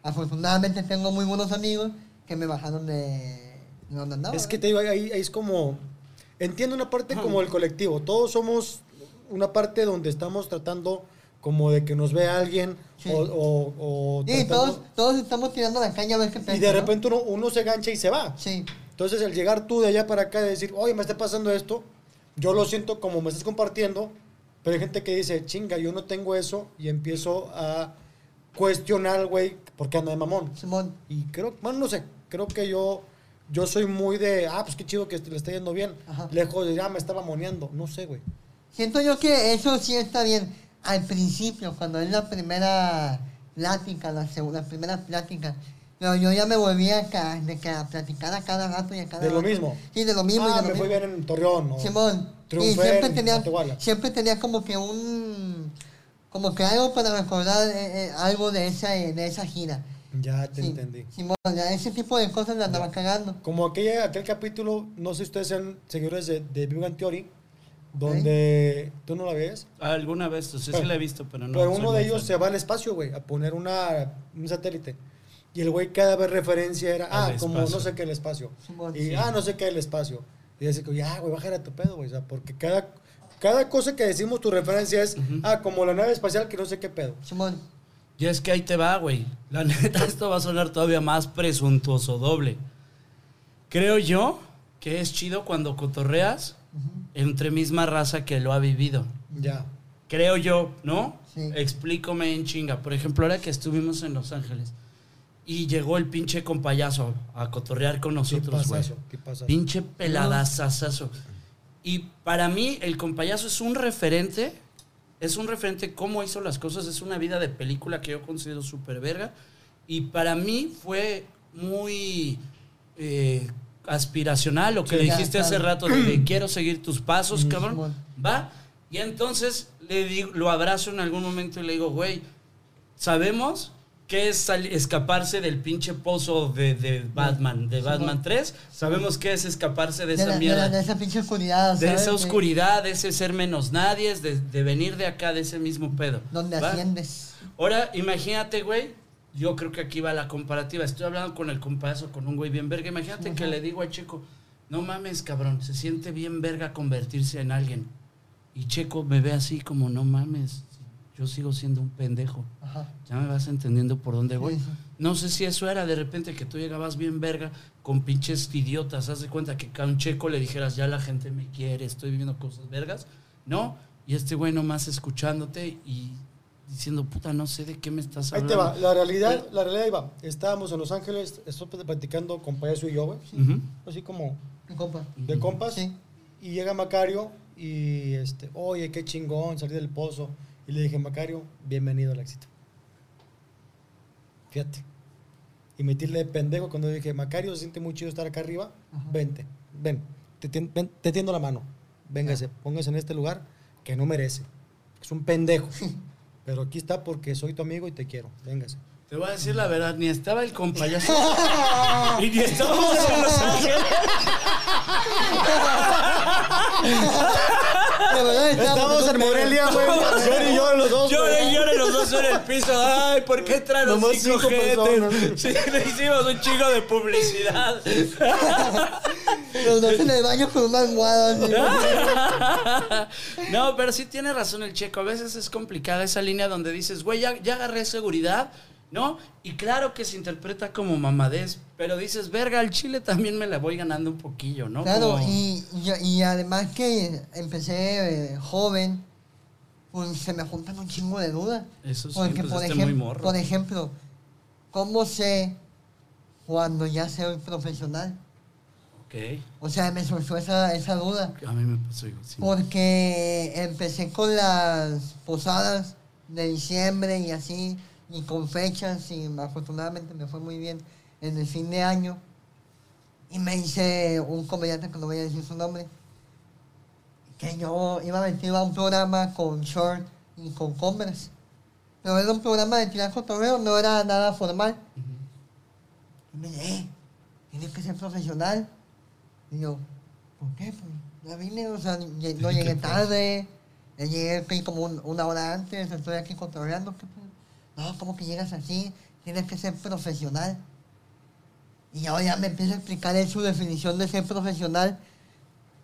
Afortunadamente tengo muy buenos amigos que me bajaron de, de donde andaba. Es que ¿verdad? te digo, ahí, ahí es como... Entiendo una parte como el colectivo. Todos somos una parte donde estamos tratando como de que nos vea alguien Sí. o... o- o Sí, todos, todos estamos tirando la caña a ver qué y pasa, de ¿no? repente uno, uno se gancha y se va. Sí, Entonces, el llegar tú de allá para acá y decir, oye, me está pasando esto, yo lo siento como me estás compartiendo, pero hay gente que dice, chinga, yo no tengo eso, y empiezo a cuestionar, güey, ¿por qué anda de mamón? Simón. Y creo, bueno, no sé, creo que yo, yo soy muy de, ah, pues qué chido que le está yendo bien, Ajá. lejos de, ah, me estaba moneando, no sé, güey. Siento yo que eso sí está bien. Al principio, cuando es la primera plática, la segunda, primera plática. Pero yo ya me volvía a, de que a platicar a cada rato y a cada ¿De lo rato. mismo? Sí, de lo mismo. y ah, de lo me fue mismo. bien en Torreón. Simón. Y siempre en tenía, Matehuala. siempre tenía como que un... Como que algo para recordar eh, eh, algo de esa, de esa gira. Ya te Sí, entendí. Simón, ya ese tipo de cosas la andaba cagando. Como aquella, aquel capítulo, no sé si ustedes sean seguidores de, de Big Theory, donde tú no la ves, Alguna vez, o sea, sí la he visto, pero no. pero uno de ellos fan. se va al espacio, güey, a poner una, un satélite. Y el güey cada vez referencia era, ah, como no sé qué el espacio. Y, sí. ah, no sé qué el espacio. Y dice, ya, güey, bájale a tu pedo, güey. O sea, porque cada, cada cosa que decimos, tu referencia es, ah, como la nave espacial que no sé qué pedo. Simón. Y es que ahí te va, güey. La neta, esto va a sonar todavía más presuntuoso doble. Creo yo que es chido cuando cotorreas entre misma raza que lo ha vivido. Ya. Creo yo, ¿no? Sí. Explícame en chinga. Por ejemplo, ahora que estuvimos en Los Ángeles y llegó el pinche compayazo a cotorrear con ¿Qué nosotros, güey. ¿Qué pasa? Pinche peladazazazo. Y para mí, el compayazo es un referente. Es un referente cómo hizo las cosas. Es una vida de película que yo considero súper verga. Y para mí fue muy. eh, aspiracional, lo que Sí, le dijiste hace rato de, quiero seguir tus pasos, Mm, cabrón. Va. Y entonces le digo, lo abrazo en algún momento y le digo, güey, sabemos que es escaparse del pinche pozo de, de Batman, de Batman 3. Sabemos que es escaparse de De, esa la- de mierda. la- de esa pinche oscuridad, De esa oscuridad, de ese ser menos nadie, de, de venir de acá, de ese mismo pedo. Donde ¿va? asciendes. Ahora, imagínate, güey. Yo creo que aquí va la comparativa. Estoy hablando con el compaso, con un güey bien verga. Imagínate que le digo a Checo, no mames, cabrón, se siente bien verga convertirse en alguien. Y Checo me ve así como, no mames, yo sigo siendo un pendejo. Ajá. Ya me vas entendiendo por dónde voy. No sé si eso era de repente que tú llegabas bien verga con pinches idiotas. Haz de cuenta que a un checo le dijeras, ya la gente me quiere, estoy viviendo cosas vergas. No. Y este güey nomás escuchándote y diciendo, puta, no sé de qué me estás Ahí hablando. te va, la realidad, la realidad ahí va. Estábamos en Los Ángeles, estoy platicando con Payaso y yo, güey. Así como Mi compa. de compas. Sí. Y llega Macario y, este, oye, qué chingón, salí del pozo. Y le dije, Macario, bienvenido al éxito. Fíjate. Y metirle de pendejo cuando dije, Macario, se siente muy chido estar acá arriba. Ajá. Vente, ven, te, ven, te tiendo la mano. Véngase, póngase en este lugar que no merece. Es un pendejo. Pero aquí está porque soy tu amigo y te quiero. Véngase. Te voy a decir la verdad, ni estaba el compayazo. y ni estábamos en Los Ángeles. De verdad, Estamos en Morelia, güey. Llore y llore los dos. Llore güey. y llore en el piso. Ay, ¿por qué traen Nomás cinco cinco. Sí, le hicimos un chingo de publicidad. Los dos en el baño con una almohada. así. No, pero sí tiene razón el checo. A veces es complicada esa línea donde dices, güey, ya, ya agarré seguridad, ¿no? Y claro que se interpreta como mamadez, pero dices, verga, al chile también me la voy ganando un poquillo, ¿no? Claro, Como- y, y, y además que empecé eh, joven, pues se me juntan un chingo de dudas. Eso sí, Porque, pues, por, este ejem- muy morro. por ejemplo, ¿cómo sé cuando ya soy profesional? Ok. O sea, me surgió esa, esa duda. A mí me pasó igual. sí. Porque empecé con las posadas de diciembre y así, y con fechas, y afortunadamente me fue muy bien en el fin de año. Y me hice un comediante que no voy a decir su nombre, que yo iba metido a un programa con short y con Converse. Pero era un programa de tirar cotorreo, no era nada formal. Y me dice, eh, tienes que ser profesional. Y yo, ¿por qué? Pues ya vine, o sea, no llegué tarde, eh, llegué aquí como un- una hora antes, estoy aquí controlando. ¿qué? No, ¿cómo que llegas así? Tienes que ser profesional. Y yo ya me empieza a explicar él su definición de ser profesional.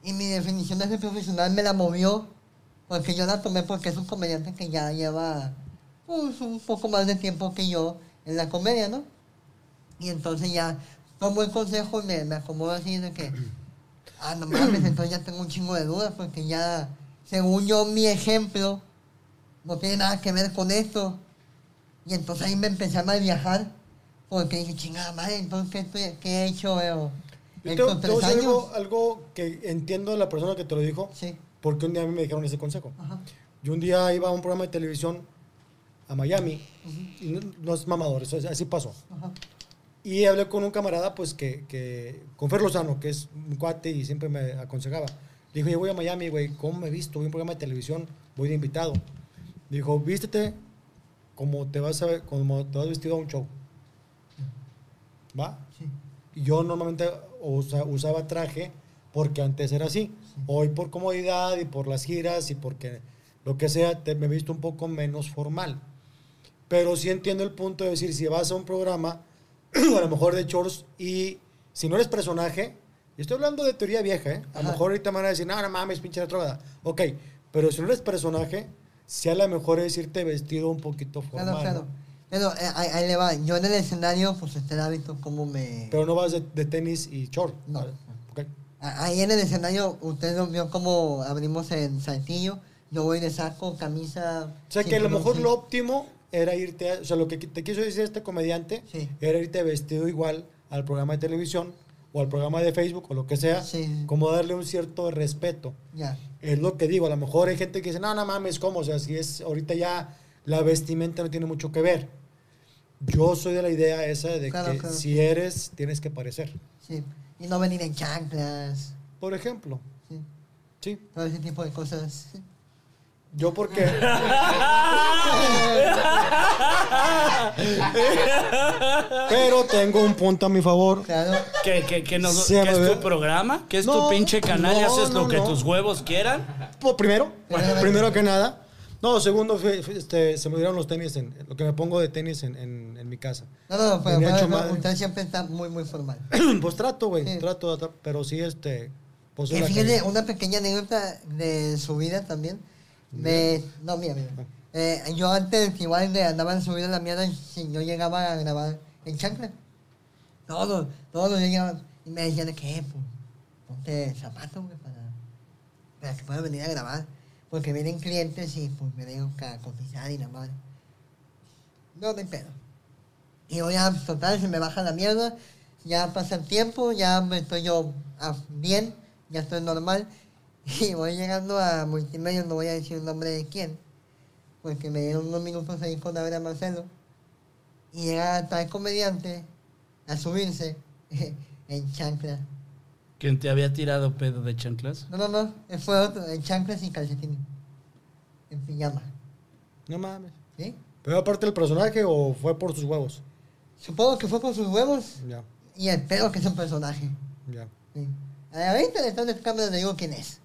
Y mi definición de ser profesional me la movió, porque yo la tomé porque es un comediante que ya lleva pues, un poco más de tiempo que yo en la comedia, ¿no? Y entonces ya tomo el consejo y me, me acomodo así de que, ah, no mames, entonces ya tengo un chingo de dudas porque ya, según yo, mi ejemplo no tiene nada que ver con esto. Y entonces ahí me empecé a mal viajar porque dije, chingada madre, entonces, ¿qué, estoy- qué he hecho? eh, Yo te, estos te voy a tres decir años? algo, algo que entiendo de la persona que te lo dijo, Sí, porque un día a mí me dijeron ese consejo. ajá, Yo un día iba a un programa de televisión a Miami, y no, no es mamador, eso es- así pasó. ajá. Y hablé con un camarada, pues, que, que con Fer Lozano, que es un cuate y siempre me aconsejaba. Le dijo, yo voy a Miami, güey, ¿cómo me he visto? Voy a un programa de televisión, voy de invitado. Dijo, vístete como te vas a, como te vas vestido a un show. ¿Va? Sí. Y yo normalmente usa- usaba traje porque antes era así. Hoy por comodidad y por las giras y porque lo que sea, te, me he visto un poco menos formal. Pero sí entiendo el punto de decir, si vas a un programa, a lo mejor de shorts, y si no eres personaje, y estoy hablando de teoría vieja, ¿eh? A lo mejor ahorita me van a decir, no, no mames, pinche retrógrada. Ok, pero si no eres personaje, sí a lo mejor es irte vestido un poquito formal. Claro, claro. Pero eh, ahí, ahí le va. Yo en el escenario, pues este el hábito, como me. Pero no vas de, de tenis y short. No. ¿vale? Ok. A- Ahí en el escenario, usted lo vio como abrimos en Saltillo. Yo voy de saco, camisa. O sea que a lo mejor sí. lo óptimo era irte, a- o sea, lo que te quiso decir este comediante Sí. era irte vestido igual al programa de televisión o al programa de Facebook o lo que sea, Sí. como darle un cierto respeto. Ya. Es lo que digo, a lo mejor hay gente que dice, no, no mames, ¿cómo? O sea, si es ahorita ya la vestimenta no tiene mucho que ver. Yo soy de la idea esa de Claro, que claro. si eres, tienes que parecer. Sí. Y no venir en chanclas. Por ejemplo. Sí. Sí. Todo ese tipo de cosas. Yo porque... Pero tengo un punto a mi favor. Claro. ¿Qué, qué, qué nos- qué es ve- tu programa? ¿Qué es No, tu pinche canal y haces no, lo que tus huevos quieran? Pues, primero, Bueno, primero que nada. No, segundo, fue- este, se me dieron los tenis, en, lo que me pongo de tenis en, en- en mi casa. No, no, pero, usted siempre está muy, muy formal. pues trato, güey, Sí. trato, pero sí, este... Pues una fíjate, una pequeña anécdota de su vida también. De, no, mía, mía. Eh, yo antes igual andaba en su vida la mierda si yo llegaba a grabar en chancla. Todos, todos llegaban y me decían de que, pues, ponte zapatos, güey, para, para que puedan venir a grabar. Porque vienen clientes y pues me a cotizar y la madre. No me pedo. Y yo ya, total, se me baja la mierda, ya pasa el tiempo, ya me estoy yo ah, bien, ya estoy normal. Y voy llegando a multimedia, no voy a decir el nombre de quién, porque me dieron unos minutos ahí con ver a Marcelo. Y llega tal comediante a subirse en chancla. ¿Quién te había tirado pedo de chanclas? No, no, no, fue otro, en chanclas y calcetines. En pijama. No mames. ¿Sí? ¿Pero aparte del personaje o fue por sus huevos? Supongo que fue con sus huevos Ya, y espero que es un personaje. ya. Sí. Ahorita detrás de cámara le digo quién es.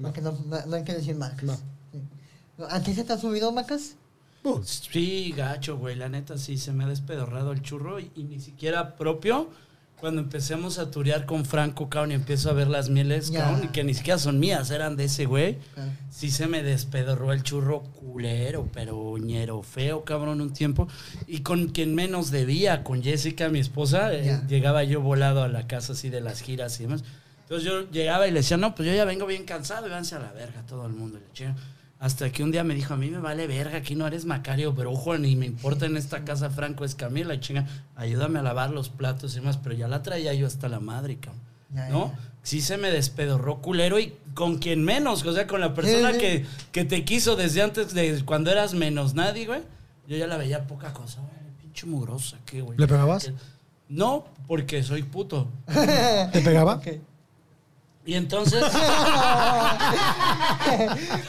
Porque no, no, no hay que decir marcas. No. Sí. ¿A ti se te ha subido macas? Sí, gacho, güey. La neta sí se me ha despedorrado el churro y, y ni siquiera propio. Cuando empecemos a turear con Franco, cabrón, y empiezo a ver las mieles, Ya. cabrón, y que ni siquiera son mías, eran de ese güey. Claro. Sí se me despedorró el churro culero, pero ñero feo, cabrón, un tiempo. Y con quien menos debía, con Jessica, mi esposa, eh, llegaba yo volado a la casa así de las giras y demás. Entonces yo llegaba y le decía, no, pues yo ya vengo bien cansado y váyanse a la verga todo el mundo. y la chinga. Hasta que un día me dijo, a mí me vale verga, aquí no eres Macario Brujo, ni me importa en esta casa Franco Escamilla, la chinga, ayúdame a lavar los platos y demás, pero ya la traía yo hasta la madre, cabrón. Ya, ¿No? ya. Sí se me despedorró culero y con quien menos, o sea, con la persona Sí, sí. que, que te quiso desde antes de cuando eras menos nadie, güey. Yo ya la veía poca cosa, güey. Pinche mugrosa, ¿qué, güey? ¿Le pegabas? No, porque soy puto. ¿Te pegaba? Y entonces,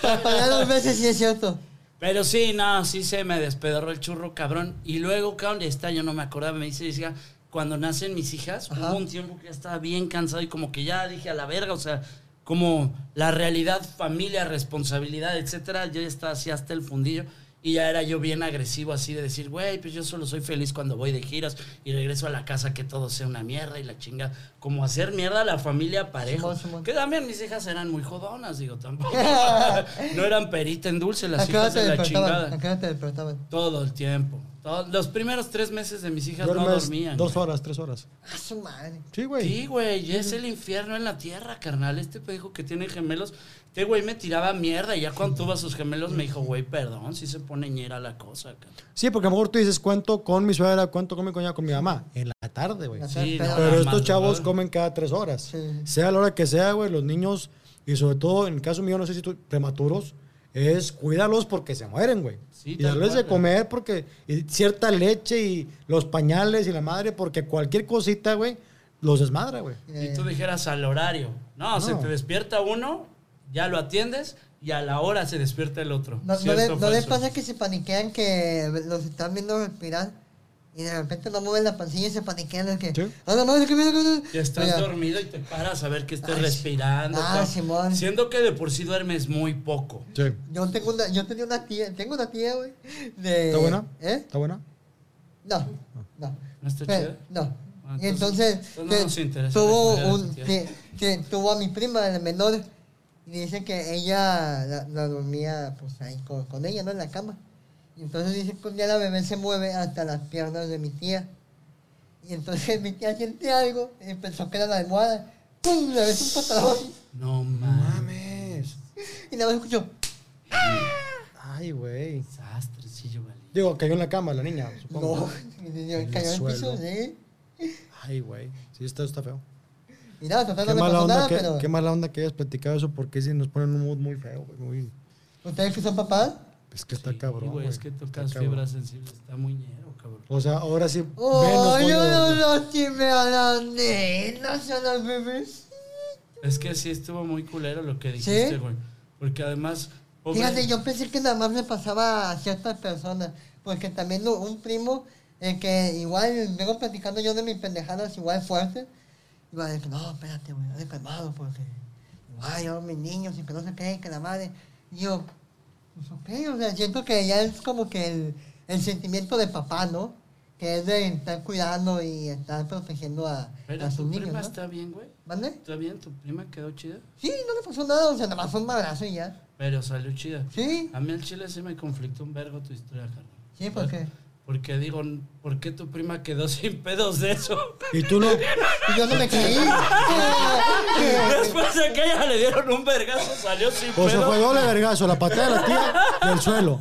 Para dos veces sí es cierto. pero sí, no, sí se me despedorró el churro, cabrón. Y luego, cabrón, este año no me acordaba, me dice, decía, cuando nacen mis hijas, Ajá. hubo un tiempo que ya estaba bien cansado y como que ya dije a la verga, o sea, como la realidad, familia, responsabilidad, etcétera, yo ya estaba así hasta el fundillo. Y ya era yo bien agresivo así de decir, güey, pues yo solo soy feliz cuando voy de giras y regreso a la casa que todo sea una mierda y la chinga. Como hacer mierda a la familia parejo. Que también mis hijas eran muy jodonas, digo, tampoco. no eran perita en dulce ¿A las hijas te de la chingada. te despertaban? Todo el tiempo. Todo- los primeros tres meses de mis hijas no dormían. dos güey. horas, tres horas. A su madre. Sí, güey. Sí, güey, es el infierno en la tierra, carnal. Este dijo que tiene gemelos. Este güey me tiraba mierda y ya cuando tuvo a sus gemelos me dijo, güey, perdón, si se pone ñera la cosa, cabrón. Sí, porque a lo mejor tú dices, cuento con mi suegra, cuento con mi cuñada, con mi mamá. En la tarde, güey. Sí, Pero- no, Pero estos chavos comen cada tres horas. Sí. Sea la hora que sea, güey, los niños, y sobre todo en el caso mío, no sé si tú, prematuros, es cuídalos porque se mueren, güey. Sí, y darles de comer porque y cierta leche y los pañales y la madre, porque cualquier cosita, güey, los desmadra, güey. Y tú dijeras al horario. No, se te despierta uno, ya lo atiendes y a la hora se despierta el otro. ¿No, no, ¿Cierto le, o ¿No les pasa que se paniquean que los están viendo respirar y de repente no mueven la pancilla y se paniquean? Es que, Sí. "Ah, que viene, que viene". Ya estás Oiga, dormido y te paras a ver que estés Ay, respirando. ah. Simón. Siendo que de por sí duermes muy poco. Sí. Yo tengo una, yo tenía una tía, tengo una tía, güey. de- ¿Está buena? ¿Eh? ¿Está buena? No, no. ¿No está chida? No. Ah, y entonces- no tuvo un, tuvo a mi prima, la menor, y dice que ella la, la dormía pues ahí con, con ella, ¿no? En la cama. Y entonces dice que un día la bebé se mueve hasta las piernas de mi tía. Y entonces mi tía siente algo y pensó que era la almohada. ¡Pum! Le ves un patadón. No mames. Y la vez escuchó. Ay, güey. Desastrecillo, vale. Digo, cayó en la cama la niña, supongo. No. Dice, el cayó en el suelo. piso, sí. Ay, güey. Sí, esto está feo. Y nada, total Qué no me mala, pasó onda nada, que, pero... qué mala onda que hayas platicado eso porque sí nos ponen en un mood muy feo, güey. Muy... ¿Ustedes que son papás? Es que está Sí, cabrón. güey, güey. es que tocas fibras sensibles. Está muy ñero, cabrón. O sea, ahora sí. Oh, yo no a las nenas, a las bebés. Es que sí estuvo muy culero lo que dijiste, ¿Sí? güey. Porque además. pobre- Fíjate, yo pensé que nada más le pasaba a ciertas personas, porque también lo- un primo, el que igual vengo platicando yo de mis pendejadas igual fuertes, iba a decir, no, espérate, güey, calmado, porque igual yo, mis niños, y que no sé qué, que la madre. Y yo, pues ok, o sea, siento que ya es como que el, el sentimiento de papá, ¿no? Que es de estar cuidando y estar protegiendo a, Pero a tu sus niños, prima ¿no? está bien, güey. ¿Mande? ¿Está bien? ¿Tu prima quedó chida? Sí, no le pasó nada, o sea, nada más fue un abrazo y ya. Pero salió chida. Sí, A mí el chile sí me conflictó un vergo tu historia, carnal. sí, porque... Porque digo, ¿por qué tu prima quedó sin pedos de eso? Y tú no. Y yo no me creí. Después de que ella le dieron un vergazo, salió sin O sea, pedo. fue doble vergazo, la patada de la tía y el suelo.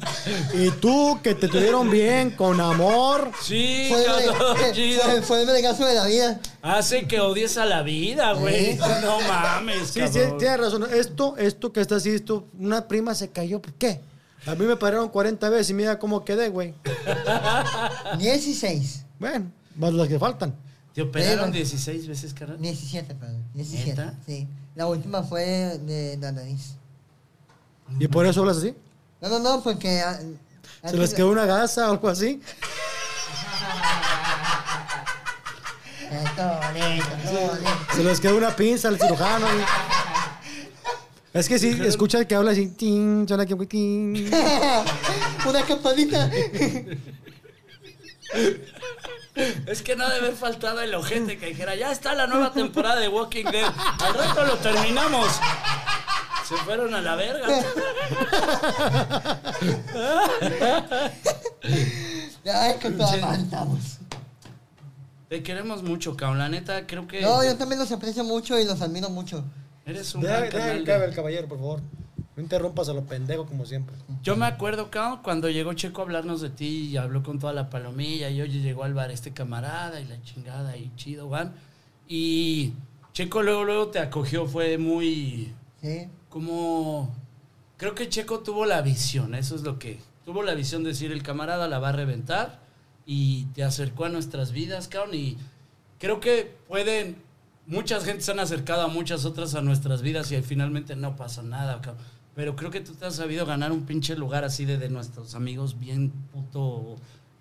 Y tú, que te tuvieron bien, con amor. Sí, Fue chido. fue, fue el vergazo de la vida. Hace que odies a la vida, güey. No mames, Sí, sí, tienes razón. Esto, esto que está así, esto, una prima se cayó, ¿por qué? A mí me pararon 40 veces y mira cómo quedé, güey. 16. Bueno, más las que faltan. Te operaron Sí, 16 veces, carnal. 17, perdón. 17. ¿Neta? Sí. La última fue de la nariz. Y por eso hablas así. No, no, no, porque. ah, Se les quedó una gasa o algo así. Esto bonito, esto bonito. Se les quedó una pinza al cirujano. y- Es que sí, escucha que habla así. Tin, suena aquí, tin. Una campanita. Es que no debe haber faltado el ojete que dijera, ya está la nueva temporada de Walking Dead. Al rato lo terminamos. Se fueron a la verga. Ay, con toda Sí. estamos. Te queremos mucho, cabrón. La neta, creo que No, yo también los aprecio mucho y los admiro mucho. Eres un Deja, gran deja canal que de- acabe el caballero, por favor. No interrumpas a lo pendejo como siempre. Yo me acuerdo, cabrón, cuando llegó Checo a hablarnos de ti y habló con toda la palomilla y oye, llegó al bar este camarada y la chingada y chido, van. Y Checo luego, luego te acogió, fue muy Sí. como... Creo que Checo tuvo la visión, eso es lo que... Tuvo la visión de decir, el camarada la va a reventar y te acercó a nuestras vidas, cabrón, y creo que pueden... Muchas gentes se han acercado a muchas otras a nuestras vidas y finalmente no pasa nada. Pero creo que tú te has sabido ganar un pinche lugar así de, de nuestros amigos bien puto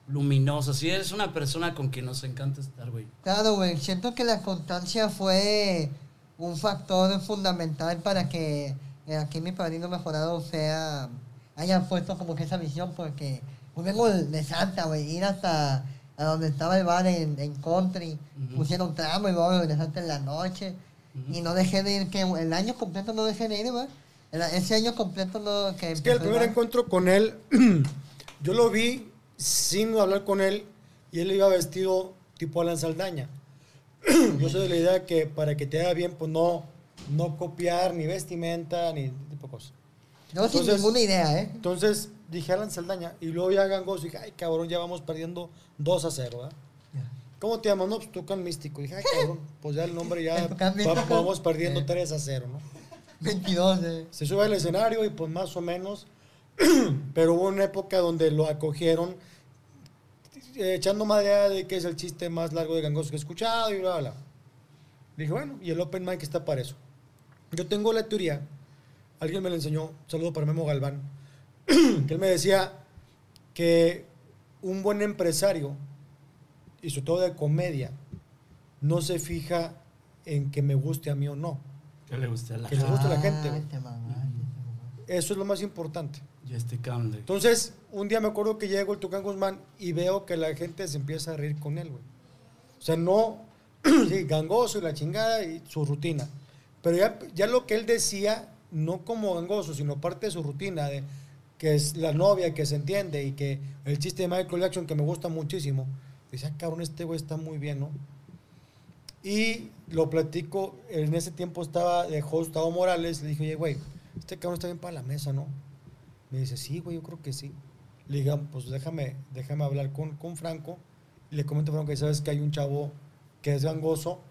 luminosos. Y eres una persona con quien nos encanta estar, güey. Claro, güey. Siento que la constancia fue un factor fundamental para que eh, aquí mi padrino mejorado sea haya puesto como que esa visión porque pues vengo de Santa, güey, ir hasta a donde estaba el bar en, en Country, Ujú. pusieron tramo y luego regresaste en la noche Ujú. y no dejé de ir, que el año completo no dejé de ir, güey. Ese año completo no... Que Es que el primer bar. encuentro con él, yo lo vi sin hablar con él y él iba vestido tipo Alan Saldaña. yo soy de la idea que para que te haga bien, pues no, no copiar ni vestimenta ni tipo cosas. Sin Entonces- ninguna idea, ¿eh? Entonces dije Alan Saldaña y luego ya Gangoso y dije, ay cabrón, ya vamos perdiendo 2 a 0, ¿verdad? ¿Cómo te llamas? No, pues Tucán Místico. Dije, ay cabrón, pues ya el nombre ya va- vamos perdiendo Sí. 3 a 0, ¿no? 22, eh. Se sube al escenario y pues más o menos, pero hubo una época donde lo acogieron eh, echando madera de que es el chiste más largo de gangoso que he escuchado y bla, bla. bla. Dije, bueno, y el open mic está para eso. Yo tengo la teoría, alguien me la enseñó, saludo para Memo Galván, que él me decía que un buen empresario, y sobre todo de comedia, no se fija en que me guste a mí o no. Que le guste a la Que le guste a la gente, Ah, güey. te mamaste, te mamaste. Eso es lo más importante. Y este cabrón de- Entonces, un día me acuerdo que llego el Tucán Guzmán y veo que la gente se empieza a reír con él, güey. O sea, no, sí, gangoso y la chingada y su rutina. Pero ya, ya lo que él decía, no como gangoso, sino parte de su rutina, de que es la novia que se entiende y que el chiste de Michael Jackson que me gusta muchísimo. Dice, ah, cabrón, este güey está muy bien, ¿no? Y lo platico, en ese tiempo estaba de host Gustavo Morales, le dije, oye, güey, este cabrón está bien para la mesa, ¿no? Me dice, sí, güey, yo creo que sí. Le dije, "Ah, pues déjame, déjame hablar con, con Franco. Le comento a Franco que sabes que hay un chavo que es gangoso,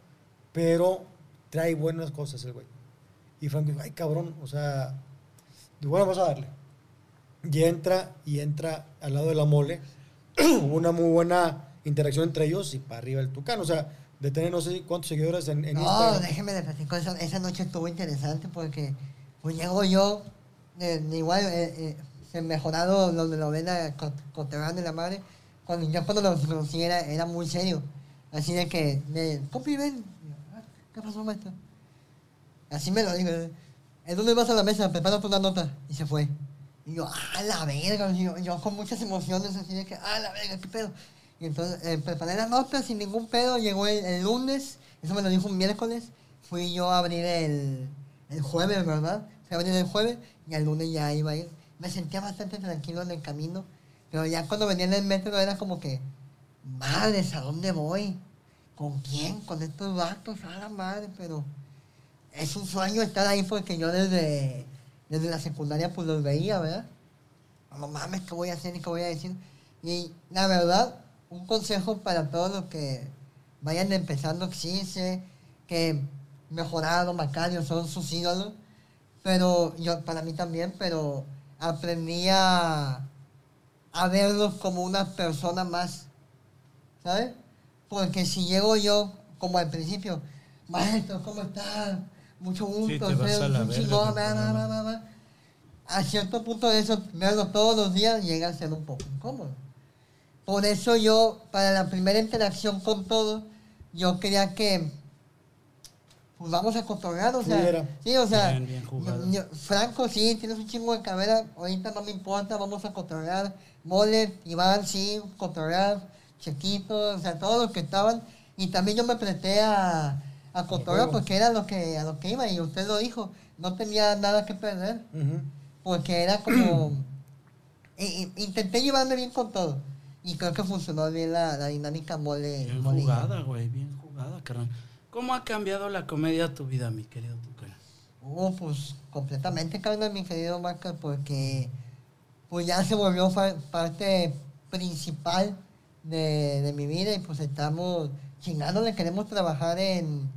pero trae buenas cosas el güey. Y Franco dijo, ay, cabrón, o sea, bueno, vamos a darle. Y entra, y entra al lado de la mole. Hubo una muy buena interacción entre ellos y para arriba el Tucán. O sea, de tener no sé cuántos seguidores en, en No, Instagram. déjeme de platicar. Esa, esa noche estuvo interesante porque pues llego yo, de igual, eh, eh, mejorado lo de novela con, con Terrán de la Madre. Cuando, yo cuando lo conocí era, era muy serio. Así de que, me, compi, ven. "Ah, ¿Qué pasó, maestro? Así me lo digo. ¿En dónde vas a la mesa? Prepárate una nota. Y se fue. Y yo, ah, la verga. Yo, yo con muchas emociones, así de que, ah, la verga, qué pedo. Y entonces eh, preparé la nota sin ningún pedo. Llegó el, el lunes, eso me lo dijo un miércoles. Fui yo a abrir el, el jueves, ¿verdad? Fui a abrir el jueves y el lunes ya iba a ir. Me sentía bastante tranquilo en el camino. Pero ya cuando venía en el metro era como que, madres, ¿a dónde voy? ¿Con quién? Con estos vatos, a la madre, pero es un sueño estar ahí porque yo desde, desde la secundaria pues los veía, ¿verdad? No mames, ¿qué voy a hacer y qué voy a decir? Y la verdad, un consejo para todos los que vayan empezando, sé que Mejorado, Macario son sus ídolos, pero yo, para mí también, pero aprendí a, a verlos como una persona más, ¿sabes? Porque si llego yo, como al principio, maestro, ¿cómo estás? Mucho gusto, un chingón. A cierto punto de eso, verlo todos los días llega a ser un poco incómodo. Por eso yo, para la primera interacción con todos, yo quería que, pues vamos a cotorrear, o sea, sí, o sea, Bien, bien jugado. yo- Franco, sí, tienes un chingo de cabera, ahorita no me importa, vamos a cotorrear, Mole, Iván, sí, cotorrear, Chequito, o sea, todos los que estaban, y también yo me presté a, a huevo. porque era lo que, a lo que iba, y usted lo dijo, no tenía nada que perder porque era como... intenté llevarme bien con todo. Y creo que funcionó bien la, la dinámica mole. Bien mole. jugada, güey, bien jugada, carnal. ¿Cómo ha cambiado la comedia tu vida, mi querido Tucán? Uh, pues completamente cambia mi querido Marca porque pues ya se volvió parte principal de, de mi vida y pues estamos chingándole, queremos trabajar en,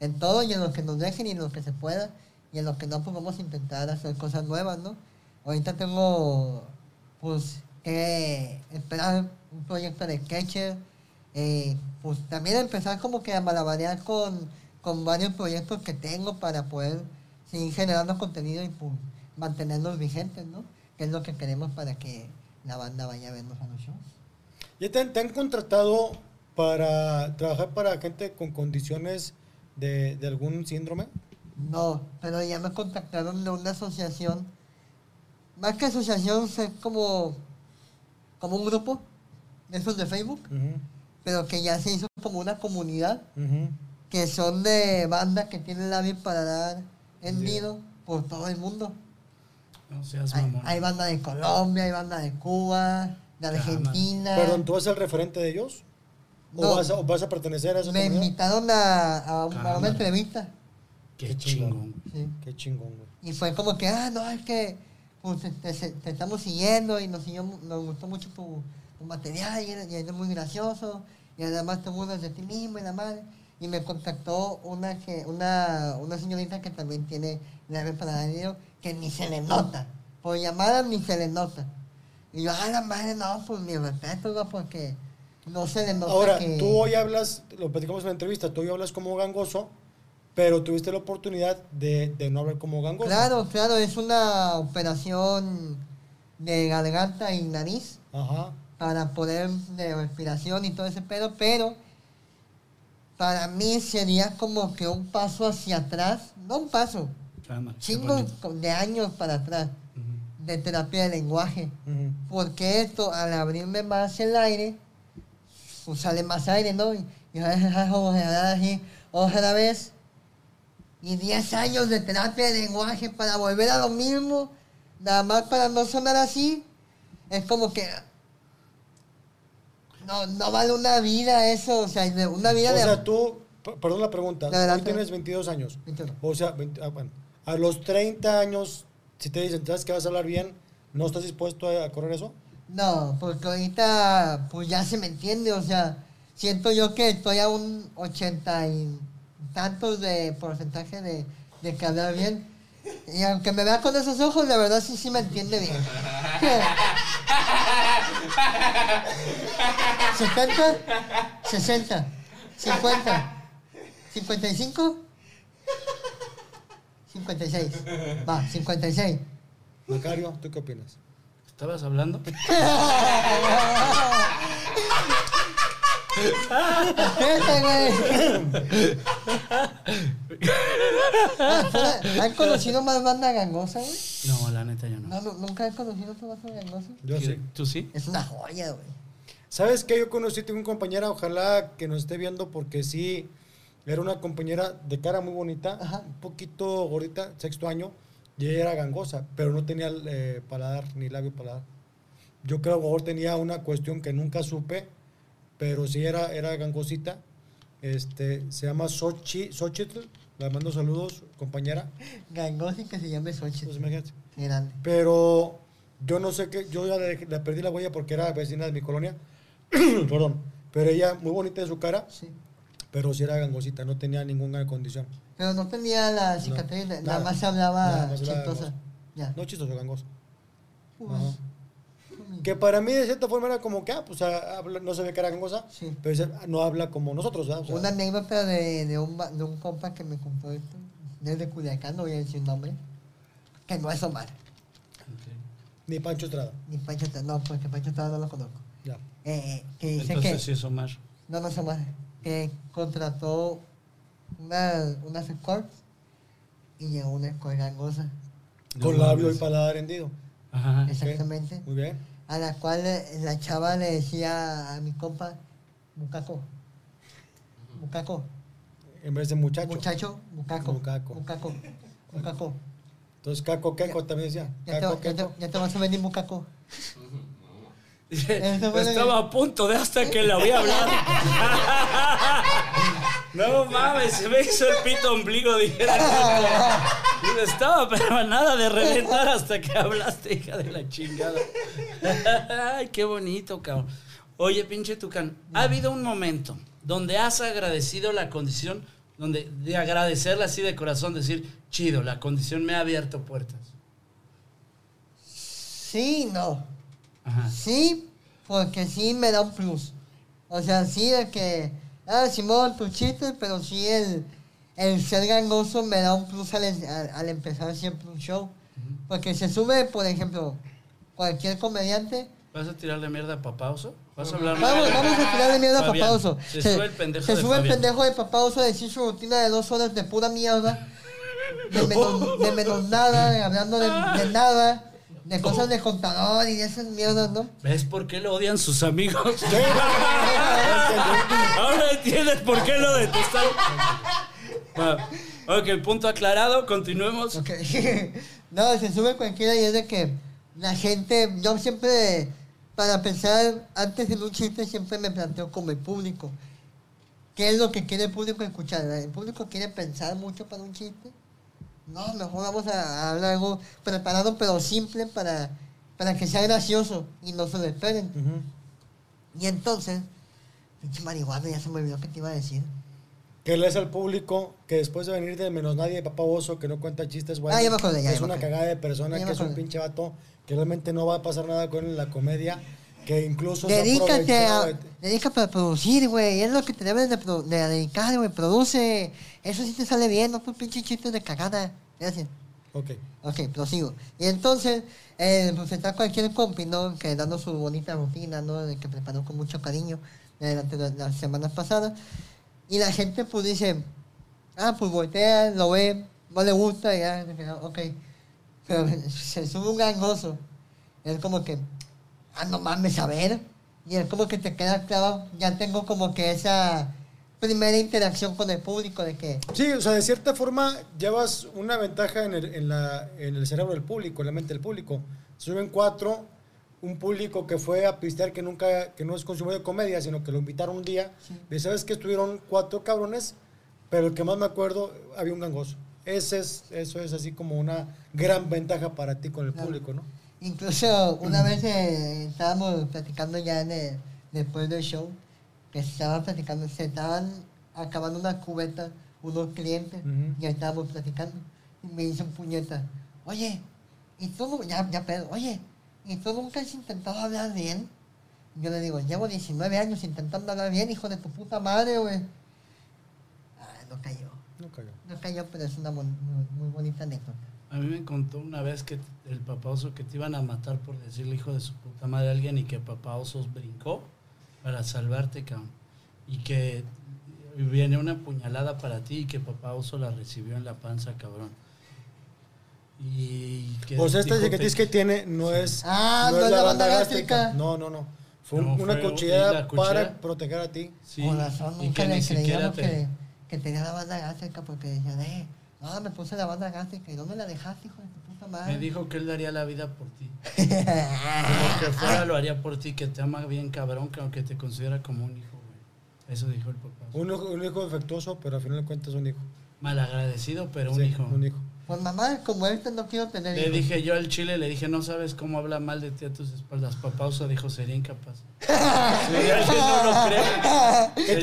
en todo y en lo que nos dejen y en lo que se pueda y en lo que no pues vamos a intentar hacer cosas nuevas, ¿no? Ahorita tengo pues que esperar un proyecto de Catcher, eh, pues también empezar como que a malabarear con, con varios proyectos que tengo para poder seguir generando contenido y pues, mantenernos vigentes, ¿no? Que es lo que queremos para que la banda vaya a vernos a los shows. ¿Ya te, te han contratado para trabajar para gente con condiciones de, de algún síndrome? No, pero ya me contactaron de una asociación, más que asociación, es como, como un grupo de esos de Facebook, pero que ya se hizo como una comunidad que son de bandas que tienen la vida para dar envido por todo el mundo. No seas Hay, mamón. hay banda de Colombia, hay banda de Cuba, de Argentina. Perdón, ¿tú ser el referente de ellos? ¿O, No. vas, a, o vas a pertenecer a esa Me comunidad? invitaron a, a un- a una entrevista. Qué Qué chingón. sí. Qué chingón, güey. Y fue como que, ah, no, es que pues, te, te- te estamos siguiendo y nos, siguió- nos gustó mucho tu, tu material y eres, y eres muy gracioso y además te burlas de ti mismo y la madre. Y me contactó una, que, una, una señorita que también tiene la para dar dinero que ni se le nota. Por llamada ni se le nota. Y yo, ah, la madre, no, pues mi respeto, ¿no? porque no se le nota Ahora, que... tú hoy hablas, lo platicamos en la entrevista, tú hoy hablas como gangoso, pero tuviste la oportunidad de, de no hablar como gangoso. Claro, claro, es una operación de garganta y nariz. Ajá. para poder de respiración y todo ese pedo, pero para mí sería como que un paso hacia atrás, no un paso, chingos bonito. de años para atrás de terapia de lenguaje, porque esto al abrirme más el aire, pues sale más aire, ¿no? Y, y así, otra vez, y 10 años de terapia de lenguaje para volver a lo mismo, nada más para no sonar así, es como que no, no vale una vida eso, o sea, una vida O de... sea, tú, perdón la pregunta, adelante. tienes 22 años. 21. O sea, 20 ah, bueno, a los 30 años, si te dicen, ¿sabes que vas a hablar bien? ¿No estás dispuesto a, a correr eso? No, porque ahorita pues ya se me entiende, o sea, siento yo que estoy a un ochenta y tantos de porcentaje de, de que bien. Y aunque me vea con esos ojos, la verdad sí, sí me entiende bien. ¿Qué? ¿70? 60. 50. 55. 56. Va, 56. Macario, ¿tú qué opinas? ¿Estabas hablando? Güey. ¿Han conocido más banda gangosa, güey? No, la neta yo no. No, no, nunca he conocido otra banda gangosa. Yo sí. ¿Tú sí? Es una joya, güey. ¿Sabes qué? Yo conocí, tengo una compañera, ojalá que nos esté viendo, porque sí, era una compañera de cara muy bonita, Ajá. un poquito gordita, sexto año, y ella era gangosa, pero no tenía eh, paladar, ni labio paladar. Yo creo que a lo mejor tenía una cuestión que nunca supe, pero sí era, era gangosita. Este, se llama Sochi, Xochitl, le mando saludos, compañera. Gangosa que se llame Pues Xochitl. imagínate. Qué grande. Pero yo no sé qué, yo ya le, le perdí la huella porque era vecina de mi colonia. Perdón. Pero ella, muy bonita de su cara, Sí. pero sí era gangosita, no tenía ninguna condición. Pero no tenía la cicatriz, nada nada. más hablaba Nada más chistosa. Ya. No chistoso, gangoso. Pues. Que para mí, de cierta forma, era como que, ah, pues ah, habla- no se ve que era gangosa, Sí. pero ah, no habla como nosotros, ¿verdad? O sea, Una anécdota de, de, un, de un compa que me compró esto, desde Culiacán, no voy a decir nombre, que no es Omar, Ni Pancho Estrada. ni Pancho Estrada, no, porque Pancho Estrada no lo conozco. Ya. Eh, eh, que dice Entonces que, sí es Omar. no, no es Omar, que contrató una, unas escorts y llegó una escort gangosa, Con labio y paladar hendido. Ajá. Exactamente, Muy bien. a la cual eh, la chava le decía a mi compa, Bucaco, Bucaco, En vez de muchacho. muchacho, Bucaco, Bucaco. Bucaco, Bucaco. Entonces, Caco, Queco también decía. Ya te, Caco, ya, te, Queco. ya te vas a venir Bucaco. Dice, Estaba a punto de hasta que le había hablado. No mames, se me hizo el pito ombligo, dijera. Dice, Estaba pero nada de reventar hasta que hablaste, hija de la chingada. Ay, qué bonito, cabrón. Oye, pinche Tucán, ¿ha habido un momento donde has agradecido la condición, donde de agradecerla así de corazón, decir, chido, la condición me ha abierto puertas? Sí, no. Ajá. Sí, porque sí me da un plus. O sea, sí de que, ah, Simón, tu chiste, pero sí el, el ser gangoso me da un plus al, al- al empezar siempre un show. Porque se sube, por ejemplo, cualquier comediante. ¿Vas a tirarle mierda a Papauso? ¿Vas a hablar Vamos, vamos a tirarle miedo a Fabián, Papá Oso. Se, sube el pendejo se de sube el pendejo de Papá Oso a decir su rutina de dos horas de pura mierda. De menos, de menos nada, hablando de, de nada, de cosas de contador y de esas mierdas, ¿no? ¿Ves por qué lo odian sus amigos? Ahora entiendes por qué lo detestan. Va. Ok, punto aclarado, continuemos. Ok. no, se sube cualquiera y es de que la gente, yo siempre, para pensar antes en un chiste, siempre me planteo como el público. ¿Qué es lo que quiere el público escuchar? ¿El público quiere pensar mucho para un chiste? No, mejor vamos a, a hablar algo preparado pero simple para, para que sea gracioso y no se lo esperen. Y entonces, pinche marihuana, ya se me olvidó que te iba a decir. Que lees al público que después de venir de menos nadie, papá oso, que no cuenta chistes buenos, Ah, ya me acordé, ya, es ya me una cagada de persona, Ya que es un pinche vato, que realmente no va a pasar nada con él en la comedia, que incluso ha Dedícate a, de- dedícate a producir, güey. Es lo que te debes de, dedicar, güey. Produce. Eso sí te sale bien, no tus pinches chistes de cagada. Gracias. Ok. Ok, prosigo. Y entonces, eh, pues está cualquier compi, ¿no? Que dando su bonita rutina, ¿no? Que preparó con mucho cariño durante las, las semanas pasadas. Y la gente, pues dice, ah, pues voltea, lo ve, no le gusta, ya, ok. Pero se sube un gangoso. Es como que, ah, no mames, a ver. Y es como que te queda claro, ya tengo como que esa primera interacción con el público de que, Sí, o sea, de cierta forma llevas una ventaja en el, en la, en el cerebro del público, en la mente del público. Suben cuatro, un público que fue a pistear que nunca, que no es consumidor de comedia, sino que lo invitaron un día. Y sabes que estuvieron cuatro cabrones, pero el que más me acuerdo había un gangoso. Ese es, eso es así como una gran ventaja para ti con el Claro. público, ¿no? Incluso una vez eh, estábamos platicando ya en el- después del show, que se estaban platicando, se estaban acabando una cubeta unos clientes Ujú. y estábamos platicando. Y me dice un puñeta, oye, ¿y tú, nu- ya, ya pedo, oye, ¿y tú nunca has intentado hablar bien? Y yo le digo, llevo 19 años intentando hablar bien, hijo de tu puta madre, güey. Ah, no cayó. No cayó. No cayó, pero es una muy, muy bonita anécdota. A mí me contó una vez que el papá oso que te iban a matar por decirle hijo de su puta madre a alguien y que papá osos brincó para salvarte, cabrón. Y que viene una puñalada para ti y que papá oso la recibió en la panza, cabrón. Y que O sea, esta cicatriz que tiene no es, Ah, no es la banda gástrica. No, no, no. Fue No, una fue cuchillada la cuchilla. para proteger a ti. Sí, Por razón, y que le ni siquiera creíamos te... que, que tenía la banda gástrica porque decían, eh, no, me puse la banda gástrica. ¿Y dónde la dejaste, hijo de tu puta madre? Me dijo que él daría la vida por ti. Que lo que fuera lo haría por ti, que te ama bien cabrón, que aunque te considera como un hijo, güey. Eso dijo el papá. Un hijo, un hijo defectuoso, pero al final de cuentas un hijo. Malagradecido, pero un hijo. Un hijo. Pues mamá, como este no quiero tener Le hijos. dije yo al chile, le dije, no sabes cómo habla mal de ti a tus espaldas. Papauso dijo, sería incapaz. Si alguien no lo cree, Que,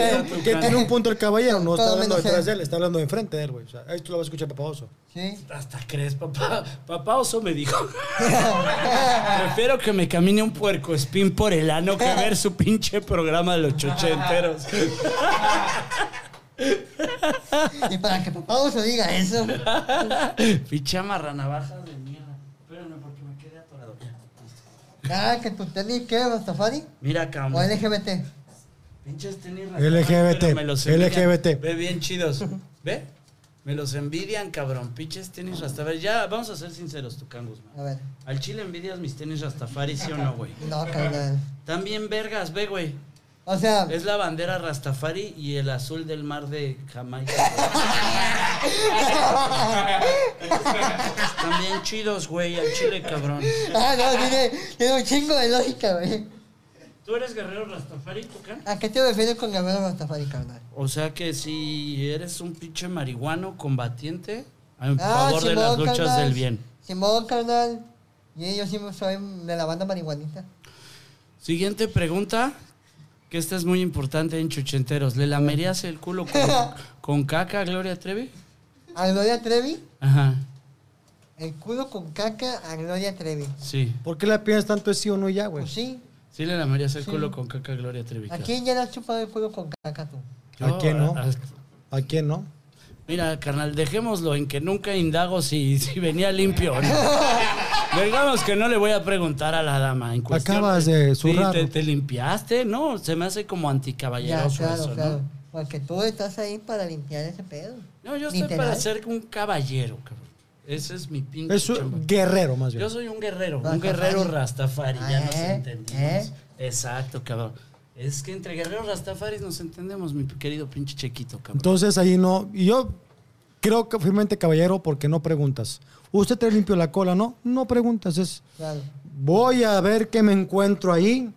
tiene- que un punto el caballero, no está hablando detrás él. de él, está hablando de enfrente de él, güey. O sea, esto lo vas a escuchar papaoso. Sí. Hasta crees, papá. Papá oso me dijo. Prefiero que me camine un puerco espín por el ano que ver su pinche programa de los chochenteros. Y para que papá oso diga eso. Pinche amarranavajas de mierda. Espérame porque me quedé atorado. Ah, que tu tenis, ¿qué, Rastafari? Mira, O cabrón. LGBT. Pinches tenis LGBT, me los. LGBT. Ve bien chidos. ¿Ve? Me los envidian, cabrón. Pinches tenis Rastafari. Ya, vamos a ser sinceros, tu cangus, man. A ver. Al chile envidias mis tenis Rastafari, ¿sí o no, güey? No, carnal. También vergas, ve, güey. O sea, Es la bandera Rastafari y el azul del mar de Jamaica. Están bien chidos, güey, al chile, cabrón. ah, no, tiene, tiene un chingo de lógica, güey. ¿Tú eres guerrero Rastafari, Tucán? ¿A qué te refieres con Gabriel Rastafari, carnal? O sea que si eres un pinche marihuano combatiente, en Ah, favor de las luchas carnal. del bien. Simón, carnal. Y yo sí soy de la banda marihuanita. Siguiente pregunta, que esta es muy importante en Chuchenteros. ¿Le lamerías el culo con, con caca a Gloria Trevi? A Gloria Trevi, Ajá, el culo con caca a Gloria Trevi. sí. ¿Por qué le piensas tanto es sí o no ya, güey? Pues sí. Sí le lamerías el Sí. culo con caca a Gloria Trevi. ¿A quién ya le has chupado el culo con caca tú? Yo, ¿A quién no? a- ¿A quién no? Mira, carnal, dejémoslo en que nunca indago si, si venía limpio o no. Digamos que no le voy a preguntar a la dama en cuestión. Acabas de Sí, zurrar. ¿te, te limpiaste? No, se me hace como Ya, anticaballeroso claro, eso, claro. ¿no? Porque tú estás ahí para limpiar ese pedo. No, yo estoy Literal. para ser un caballero, cabrón. Ese es mi pinche Es chamba. un guerrero, más bien. Yo soy un guerrero, un guerrero Rastafari, ya nos Eh, entendimos. eh. Exacto, cabrón. Es que entre guerreros Rastafaris nos entendemos, mi querido pinche chequito, cabrón. Entonces ahí no. Y yo creo que firmemente caballero porque no preguntas. ¿Usted te limpio la cola? No, no preguntas. Es Claro. voy a ver qué me encuentro ahí,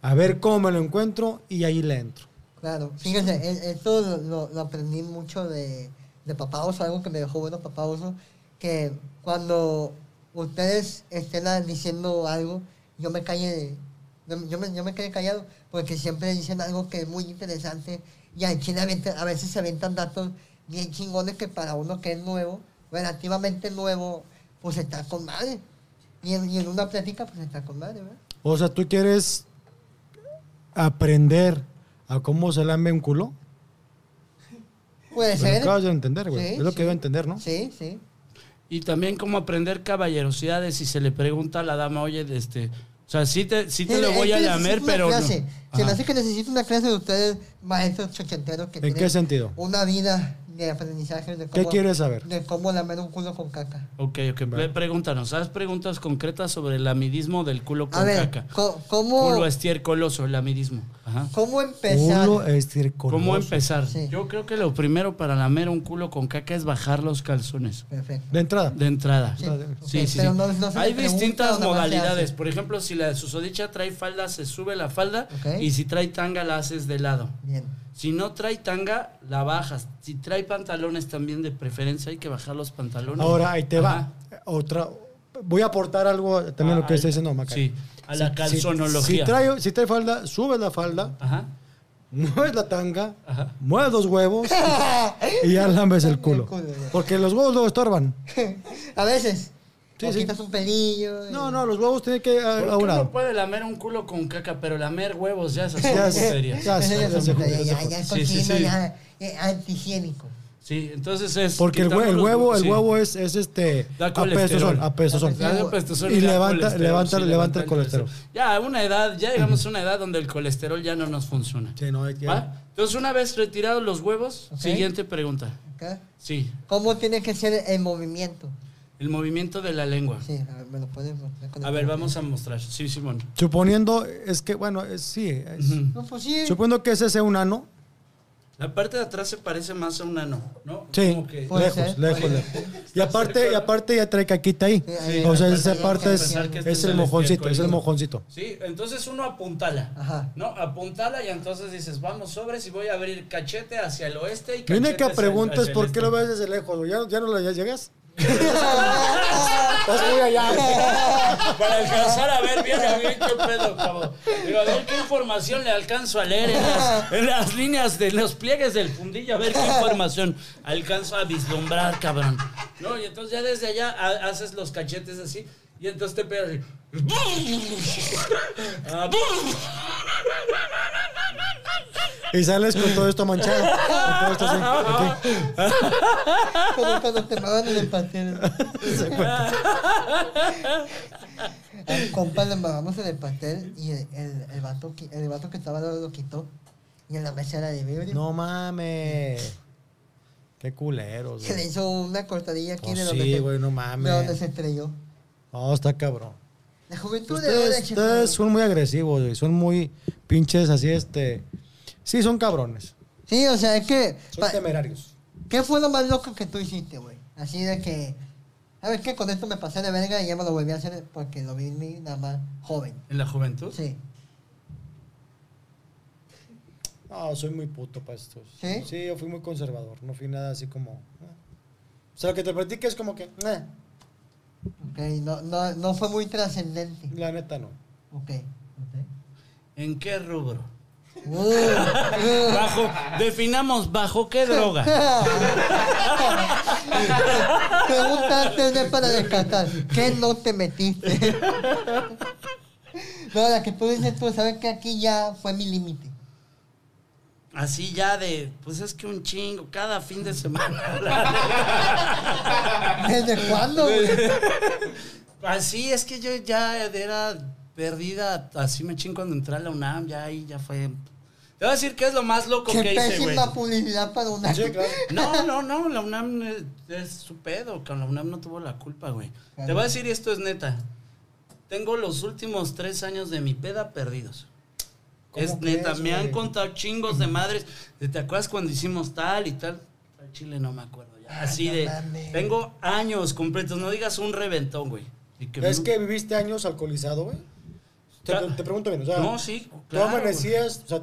a ver cómo me lo encuentro y ahí le entro. Claro, fíjense, e- esto lo, lo- lo aprendí mucho de, de Papá Oso, algo que me dejó bueno Papá Oso, que cuando ustedes estén diciendo algo, yo me calle, yo, me, yo me quedé callado, porque siempre dicen algo que es muy interesante, y avientan- a veces se aventan datos bien chingones que para uno que es nuevo, relativamente nuevo, pues está con madre. Y en, y en una plática, pues está con madre, ¿verdad? O sea, ¿tú quieres aprender a cómo se lame un culo? Puede Lo ser. acabas de entender, güey. Sí, es lo que sí. debo entender, ¿no? Sí, sí. Y también como aprender caballerosidades si se le pregunta a la dama, oye, este, o sea, sí te, sí te Sí, lo es voy que a lamer, pero no. clase. Se me hace que necesito una clase de ustedes, maestros chochenteros, que ¿En tienen qué sentido? una vida de aprendizaje de ¿Qué cómo, quieres saber? de cómo lamer un culo con caca. Ok, ok, Pre- pregúntanos, haz preguntas concretas sobre el amidismo del culo con A ver, caca. ¿cómo, Culo estiercoloso, el amidismo. Ajá. ¿cómo empezar? Culo estircoloso. ¿Cómo empezar? Sí. Yo creo que lo primero para lamer un culo con caca es bajar los calzones. Perfecto. De entrada. De entrada. Sí, Sí, ok, sí, sí. pero no- no se le Hay distintas modalidades. Por ejemplo, si la susodicha trae falda, se sube la falda. Ok. Y si trae tanga, la haces de lado. Bien. Si no trae tanga, la bajas. Si trae pantalones también de preferencia, hay que bajar los pantalones. Ahora ahí te Ajá. va. Otra. Voy a aportar algo también lo que Ah, está diciendo Maca. Sí, a la Si- calzonología. Si, trae, si trae falda, sube la falda Ajá. mueves la tanga, mueves los huevos y ya lambes el culo. El culo, ya. Porque los huevos luego estorban. A veces. Sí, o sí. quitas un pelillo. y- No, no, los huevos tienen que a, ¿Por a qué un lado. uno puede lamer un culo con caca, pero lamer huevos ya es así Ya ya ya ya es ya es cochino, ya, eh, antihigiénico. Sí, entonces es... Porque el, hue- el los huevo, el sí. huevo es, es este Da colesterol. apestosón Y da levanta- colesterol, levanta- sí, levanta el colesterol. Ya, a una edad, ya llegamos a una edad donde el colesterol ya no nos funciona. Sí, no hay que... ¿Va? Entonces, una vez retirados los huevos, siguiente pregunta. ¿ok? Sí, ¿Cómo tiene que ser el movimiento? El movimiento de la lengua. Sí, a ver, me lo puedes mostrar con A ver, vamos a mostrar. Sí, Simón. Suponiendo, es que, bueno, es- sí. es-. No, pues sí. Suponiendo que ese sea un ano. La parte de atrás se parece más a un ano, ¿no? Sí, Como que- Puede lejos, ser, lejos, lejos. Y aparte, y aparte ya trae caquita ahí. Sí, ahí- O sea, esa parte es, este es es el mojoncito, es el mojoncito. Sí, entonces uno apuntala. Ajá. ¿No? Apuntala y entonces dices, vamos sobres y voy a abrir cachete hacia el oeste y cachete única pregunta es el por qué este. lo ves desde lejos? ¿Ya, ya no lo ya llegas? Estás muy allá. Para alcanzar a ver bien a ver qué pedo, cabrón. Digo, a ver qué información le alcanzo a leer en las, en las líneas de los pliegues del fundillo, a ver qué información alcanzo a vislumbrar, cabrón. No, y entonces ya desde allá ha- haces los cachetes así y entonces te pegas así. Ah, Y sales con todo esto manchado. Con todo esto así. aquí. Como cuando te en el pastel. Al compa le mamamos en el pastel y el, el, el, vato, qui- el vato que estaba al lado lo quitó. Y en la mesa era de vidrio. No mames. Qué culeros, Se le güey. hizo una cortadilla aquí Pues de donde sí, se- güey, no de mames. donde se estrelló. No, está cabrón. La juventud de ahora, Ustedes, chico. ustedes son muy agresivos, güey. Son muy pinches así, este. Sí, son cabrones. Sí, o sea, es que... Son temerarios. ¿Qué fue lo más loco que tú hiciste, güey? Así de que... ¿Sabes qué? Con esto me pasé de verga y ya me lo volví a hacer porque lo vi nada más joven. ¿En la juventud? Sí. No, soy muy puto para estos. ¿Sí? Sí, yo fui muy conservador. No fui nada así como. eh. O sea, lo que te platique es como que. eh, Ok, no, no, no fue muy trascendente. la neta no. Ok. ok. ¿En qué rubro? Uh. Bajo, definamos bajo qué droga. Pregunta antes de para descartar. ¿Qué no te metiste? no, la que tú dices tú, sabes que aquí ya fue mi límite. Así ya de, pues es que un chingo, cada fin de semana. ¿Desde cuándo, güey? Así es que yo ya era perdida, así me chingo cuando entré a la UNAM, ya ahí ya fue. Te voy a decir qué es lo más loco Qué que hice, güey. pésima publicidad para una. Sí, claro. No, no, no, la UNAM es, es su pedo, que la UNAM no tuvo la culpa, güey. Te voy a decir, y esto es neta. Tengo los últimos tres años de mi peda perdidos. ¿Cómo Es neta, me han contado chingos de madres. ¿Te acuerdas cuando hicimos tal y tal? Al chile no me acuerdo ya. Así no de. mames. Tengo años completos, no digas un reventón, güey. Y que ¿Es que viviste años alcoholizado, güey? Te, pregunto bien, o sea. No, sí, ¿Tú claro, amanecías, o sea,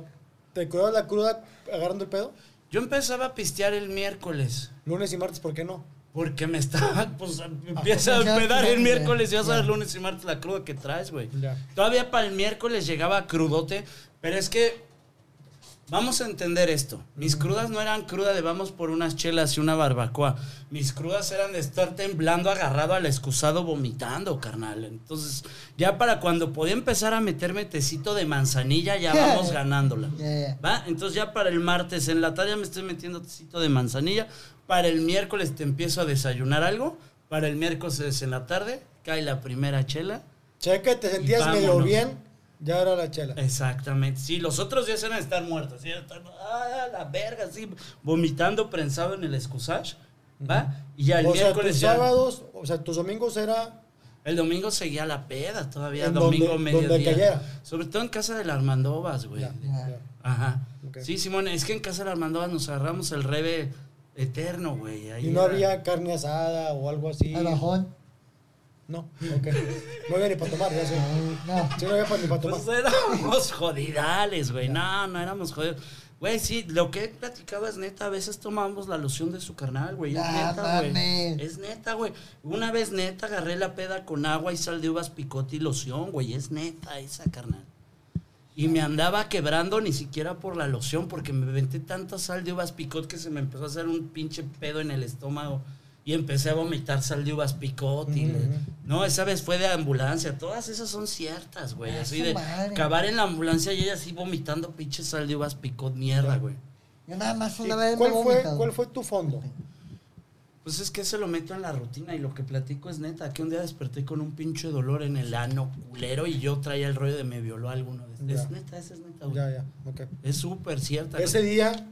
te curabas la cruda agarrando el pedo? Yo empezaba a pistear el miércoles. Lunes y martes, ¿por qué no? Porque me estaba, pues empieza a ya, pedar ya, el miércoles ya, ya sabes ya. lunes y martes la cruda que traes, güey. Ya. Todavía para el miércoles llegaba crudote, pero es que vamos a entender esto. Mis crudas no eran cruda de vamos por unas chelas y una barbacoa. Mis crudas eran de estar temblando agarrado al excusado vomitando, carnal. Entonces, ya para cuando podía empezar a meterme tecito de manzanilla, ya vamos ganándola. ¿Va? Entonces ya para el martes en la tarde ya me estoy metiendo tecito de manzanilla. Para el miércoles te empiezo a desayunar algo. Para el miércoles en la tarde cae la primera chela. Que te sentías medio bien, ya era la chela. Exactamente. Sí, los otros días eran estar muertos. ¿sí? Estar, ah, la verga, así, vomitando prensado en el excusage. ¿Va? Y ya el o sea, miércoles tus ya. sábados, o sea, tus domingos era... El domingo seguía la peda todavía, En domingo donde- donde mediodía. cayera. Sobre todo en casa de la Armandovas, güey. Ya, Ya. ya. Ajá. Sí, Simón, es que en casa de la Armandovas nos agarramos el rebe eterno, güey. Ahí Y no era- había carne asada o algo así. Al bajón. No, ok. No había ni para tomar, ya sé. No. Sí, no había ni para tomar. Pues éramos jodidales, güey. No, no éramos jodidos. Güey, sí, lo que he platicado es neta. A veces tomamos la loción de su carnal, güey. Es Ah, neta, güey. mames. Es neta, güey. Una vez neta agarré la peda con agua y sal de uvas, picote y loción, güey. Es neta esa, carnal. Y me andaba quebrando ni siquiera por la loción, porque me venté tanta sal de uvas picot que se me empezó a hacer un pinche pedo en el estómago. Y empecé a vomitar sal de uvas picot. y le- no, esa vez fue de ambulancia. Todas esas son ciertas, güey. Ah, Así de madre. acabar en la ambulancia y ella así vomitando pinche sal de uvas picot, mierda, güey. Yo nada más ¿Y una vez ¿Cuál me fue, vomitado. ¿Cuál fue tu fondo? Pues es que se lo meto en la rutina y lo que platico es neta. Que un día desperté con un pinche dolor en el ano culero y yo traía el rollo de me violó alguno. De. Es neta, esa es neta, güey. Ya, ya, ok. Es súper cierta. Ese día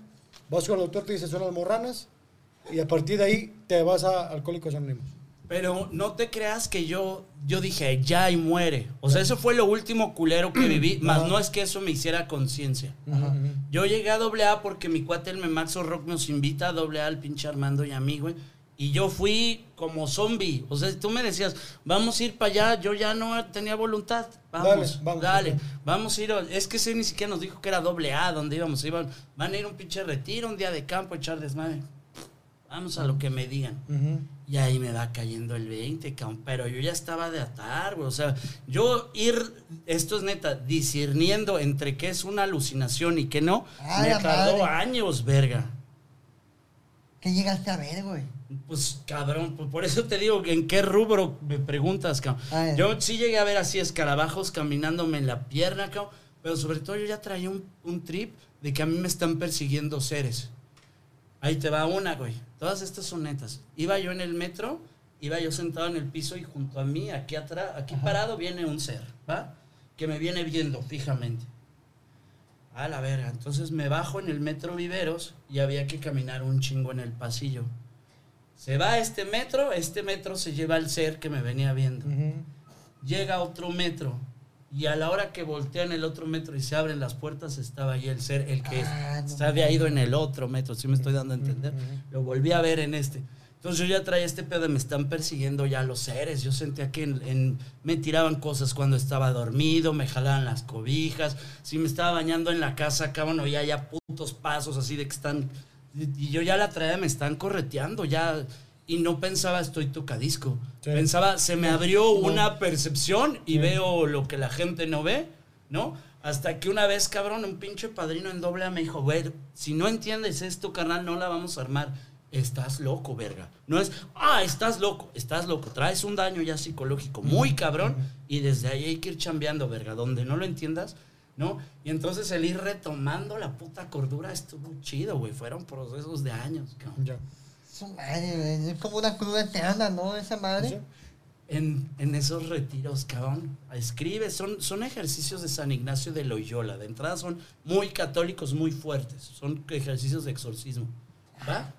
vas con el doctor, te dice son las morranas y a partir de ahí te vas a Alcohólicos Anónimos. Pero no te creas que yo, yo dije, ya y muere. O sea, eso fue lo último culero que viví, más no es que eso me hiciera conciencia. Yo llegué a doble A porque mi cuate el Memaxo Rock nos invita a doble A al pinche Armando y a mí, güey. Y yo fui como zombie. O sea, si tú me decías, vamos a ir para allá, yo ya no tenía voluntad. Vamos, Dale, vamos, dale. Vamos a ir. Es que ese ni siquiera nos dijo que era doble A, donde íbamos. Iban, van a ir a un pinche retiro, un día de campo, echar desmadre. Vamos a lo que me digan. Y ahí me va cayendo el 20, cabrón. Pero yo ya estaba de atar, güey. O sea, yo ir, esto es neta, discerniendo entre qué es una alucinación y qué no, Ah, me tardó madre. años, verga. ¿Qué llegaste a ver, güey? Pues cabrón, pues, por eso te digo en qué rubro me preguntas, cabrón. Yo sí llegué a ver así escarabajos caminándome en la pierna, cabrón. Pero sobre todo yo ya traía un, un trip de que a mí me están persiguiendo seres. Ahí te va una, güey. Todas estas son netas. Iba yo en el metro, iba yo sentado en el piso y junto a mí, aquí atrás, aquí parado, viene un ser, ¿va? Que me viene viendo fijamente. A la verga. Entonces me bajo en el metro Viveros y había que caminar un chingo en el pasillo. Se va este metro, este metro se lleva al ser que me venía viendo. Llega otro metro y a la hora que voltean el otro metro y se abren las puertas estaba ahí el ser, el que Ah, no se había ido en el otro metro, ¿sí me estoy dando a entender? Lo volví a ver en este. Entonces yo ya traía este pedo de me están persiguiendo ya los seres. Yo sentía que en- en- me tiraban cosas cuando estaba dormido, me jalaban las cobijas. Si me estaba bañando en la casa, cabrón, oía ya putos pasos así de que están... Y yo ya la traía, me están correteando ya. Y no pensaba, estoy tocadisco. Sí. Pensaba, se me abrió una percepción y veo lo que la gente no ve, ¿no? Hasta que una vez, cabrón, un pinche padrino en doble A me dijo, güey, si no entiendes esto, carnal, no la vamos a armar. Estás loco, verga. No es, ah, estás loco, estás loco. Traes un daño ya psicológico muy cabrón y desde ahí hay que ir chambeando, verga. Donde no lo entiendas, ¿no? Y entonces el ir retomando la puta cordura estuvo chido, güey. Fueron procesos de años, cabrón. Ya. Su madre, güey. Es como una cruda eterna, ¿no? Esa madre. Sí. En, en esos retiros, cabrón. Escribe, son, son ejercicios de San Ignacio de Loyola. De entrada son muy católicos, muy fuertes. Son ejercicios de exorcismo. ¿Va?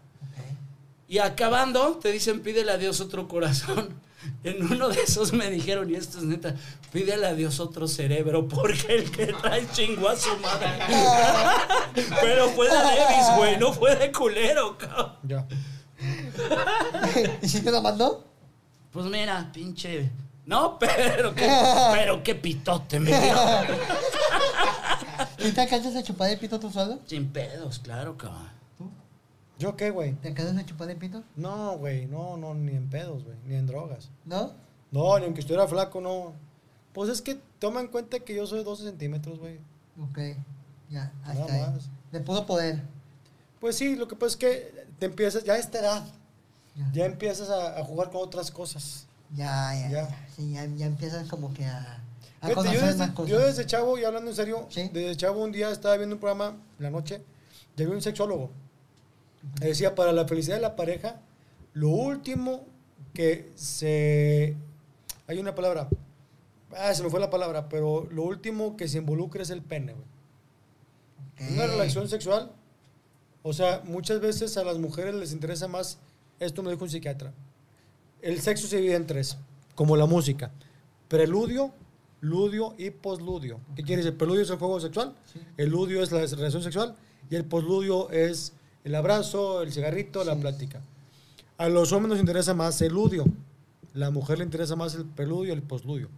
Y acabando, te dicen, pídele a Dios otro corazón. En uno de esos me dijeron, y esto es neta, pídele a Dios otro cerebro, porque el que trae chingó a su madre. Pero fue de Davis, güey, no fue de culero, cabrón. Ya. ¿Y si te lo mandó? Pues mira, pinche. No, pero qué, pero qué pitote, me dio. ¿Y te alcanzas a chupar el pito tú solo? Sin pedos, claro, cabrón. ¿Yo qué, güey? ¿Te alcanzas a chupar el pito? No, güey, no, no, ni en pedos, güey, ni en drogas. ¿No? No, ni aunque estuviera flaco, no. Pues es que toma en cuenta que yo soy 12 centímetros, güey. Ok. Ya, Nada hasta ahí. más. De puro poder. Pues sí, lo que pasa es que te empiezas, ya a esta edad, Ya, ya empiezas a, a jugar con otras cosas. ya, ya. Ya. ya. Sí, ya, ya empiezas como que a, a Fíjate, conocer yo, desde, más cosas. yo desde chavo, y hablando en serio, Sí. desde chavo un día estaba viendo un programa en la noche, y había un sexólogo. Decía, para la felicidad de la pareja, lo último que se... Hay una palabra, ah, se me fue la palabra, pero lo último que se involucra es el pene, güey. Ok. Una relación sexual, o sea, muchas veces a las mujeres les interesa más, esto me dijo un psiquiatra, el sexo se divide en tres, como la música, preludio, ludio y posludio. ¿Qué quiere decir? El preludio es el juego sexual, Sí. el ludio es la relación sexual y el posludio es el abrazo, el cigarrito, la plática. A los hombres nos interesa más el ludio, la mujer le interesa más el preludio y el posludio.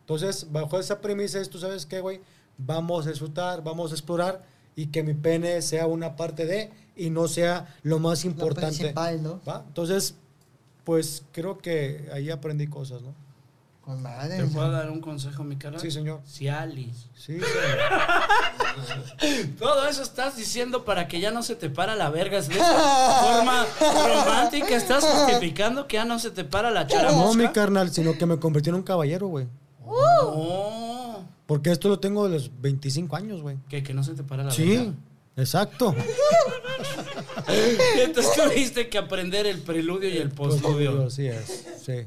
Entonces, bajo esa premisa es, tú sabes qué, güey, vamos a disfrutar, vamos a explorar y que mi pene sea una parte de y no sea lo más Lo importante. principal, ¿no? ¿va? Entonces, pues creo que ahí aprendí cosas, ¿no? Con madre. ¿Te puedo dar un consejo, mi cara? Sí, señor. Cialis. Sí, señor. Todo eso estás diciendo para que ya no se te para la verga. De forma romántica estás justificando que ya no se te para la chara No, mi carnal, sino que me convertí en un caballero, güey. Oh, Porque esto lo tengo de los 25 años, güey. que, que no se te para la Sí, verga. exacto. Entonces tuviste que aprender el preludio y el postludio. Sí es, sí.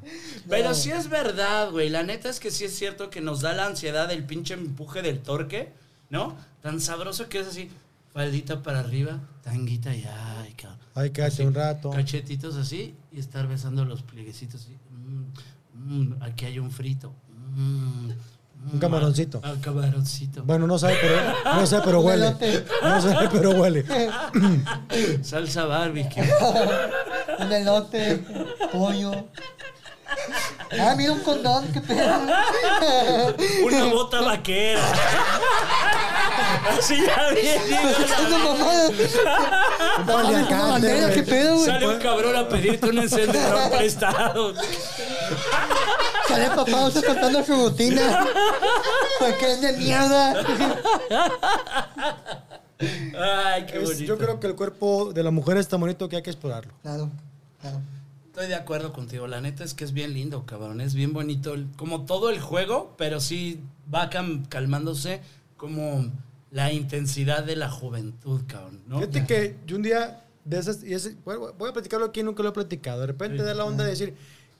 Pero sí es verdad, güey. La neta es que sí es cierto que nos da la ansiedad el pinche empuje del torque, ¿no? Tan sabroso que es así, faldita para arriba, tanguita y ay, cabrón. Ay, quédate un rato. Cachetitos así y estar besando los plieguecitos así. Mm, mm, aquí hay un frito. Mm, Un camaroncito. Ah, camaroncito. Bueno, no sabe, pero, no sabe, pero Un huele. elote. No sabe, pero huele. Salsa barbecue. Un elote, pollo. Ah, mira un condón, qué pedo. Una bota vaquera. Así ya bien. Un paliacate, qué pedo, güey. Sale un cabrón a pedirte un encendedor prestado. Sale papá usted contando su rutina. Porque es de mierda. Ay, qué Es- bonito. yo creo que el cuerpo de la mujer es tan bonito que hay que explorarlo. Claro, claro. Estoy de acuerdo contigo. La neta es que es bien lindo, cabrón. Es bien bonito. el- como todo el juego, pero sí va calmándose como la intensidad de la juventud, cabrón. ¿no? Fíjate que yo un día de esas, y ese- voy a platicarlo aquí, nunca lo he platicado. De repente Sí. da la onda de decir,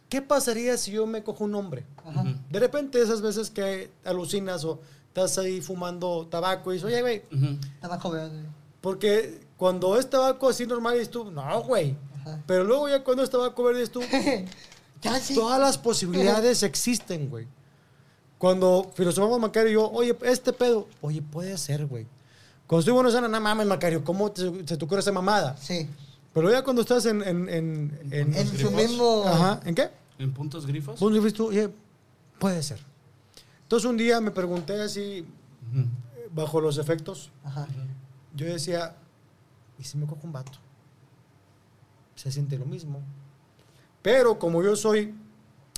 ¿qué pasaría si yo me cojo un hombre? Ajá. De repente esas veces que alucinas o estás ahí fumando tabaco y dices, oye, güey. Tabaco verde. porque cuando es tabaco así normal dices tú, no, güey. Pero luego ya cuando es tabaco verde dices tú, todas las posibilidades existen, güey. Cuando filosofamos Macario y yo, oye, este pedo, oye, puede ser, güey. Cuando estoy bueno, sana, no mames, Macario, ¿cómo te- se te ocurre esa mamada? Sí. Pero ya cuando estás en... En, en, en- En su grifos? mismo. Ajá, ¿en qué? ¿En puntos grifos? Tú, oye, puede ser. Entonces un día me pregunté así, bajo los efectos, Ajá. yo decía, ¿y si me cojo un vato? Se siente lo mismo. Pero como yo soy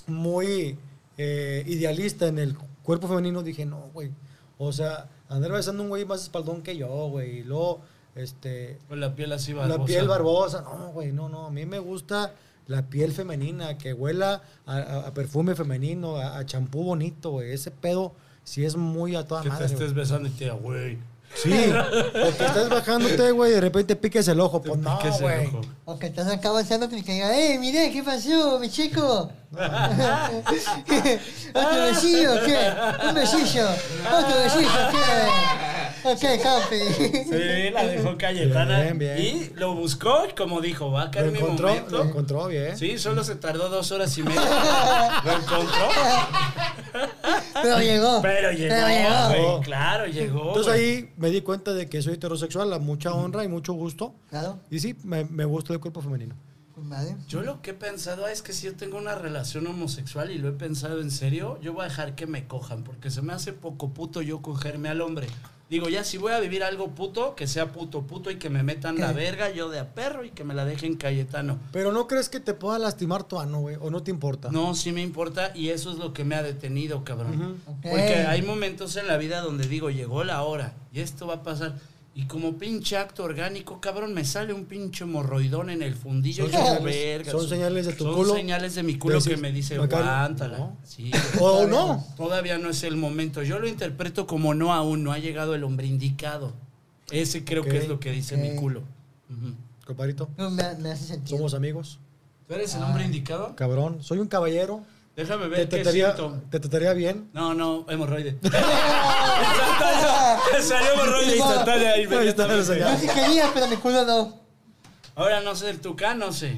muy eh, idealista en el cuerpo femenino, dije, no, güey. O sea, andar besando a un güey más espaldón que yo, güey. Y luego, este, Con la piel así barbosa. la piel barbosa. No, güey, no, no. A mí me gusta la piel femenina, que huela a, a- a perfume femenino, a champú bonito, güey. Ese pedo sí es muy a toda Que te madre. estés güey. besando y te diga, güey. Sí, o que estés bajándote, güey, y de repente piques el ojo. Te Pues no, piques el güey. ojo. O que estás acá avanzando y que diga, ¡eh, mire, qué pasó, mi chico! ¿Otro besillo qué? Un besillo. ¿Otro besillo qué? Ok, campi. Sí, la dejó Cayetana. Bien, bien. Y lo buscó y como dijo, va a Lo caer mi encontró, momento. lo encontró bien. Sí, solo se tardó dos horas y media. lo encontró. Pero llegó. Pero llegó, Pero llegó. güey, Claro, llegó. Entonces güey. ahí me di cuenta de que soy heterosexual, a mucha honra y mucho gusto. Claro. Y sí, me, me gusta el cuerpo femenino. Yo lo que he pensado es que si yo tengo una relación homosexual y lo he pensado en serio, yo voy a dejar que me cojan, porque se me hace poco puto yo cogerme al hombre. Digo, ya si voy a vivir algo puto, que sea puto puto y que me metan la verga yo de a perro y que me la dejen Cayetano. Pero ¿no crees que te pueda lastimar tu ano, güey? ¿O no te importa? No, sí me importa y eso es lo que me ha detenido, cabrón. Porque hay momentos en la vida donde digo, llegó la hora y esto va a pasar. Y como pinche acto orgánico, cabrón, me sale un pinche morroidón en el fundillo. Son señales- verga, son señales de tu son culo. señales de mi culo que me dice, aguántala. no. Sí. ¿O no? Todavía no es el momento. Yo lo interpreto como no aún, no ha llegado el hombre indicado. Ese creo que es lo que dice mi culo. Ujú. Comparito, No, me, me hace sentido. somos amigos. ¿Tú eres el hombre indicado? Cabrón, soy un caballero. Déjame Te ver qué trataría, siento. te trataría bien. No, no, hemorroide. salió hemorroide instantánea inmediatamente. Yo sí quería, pero mi culo no. Ahora no sé del tucán, no sé.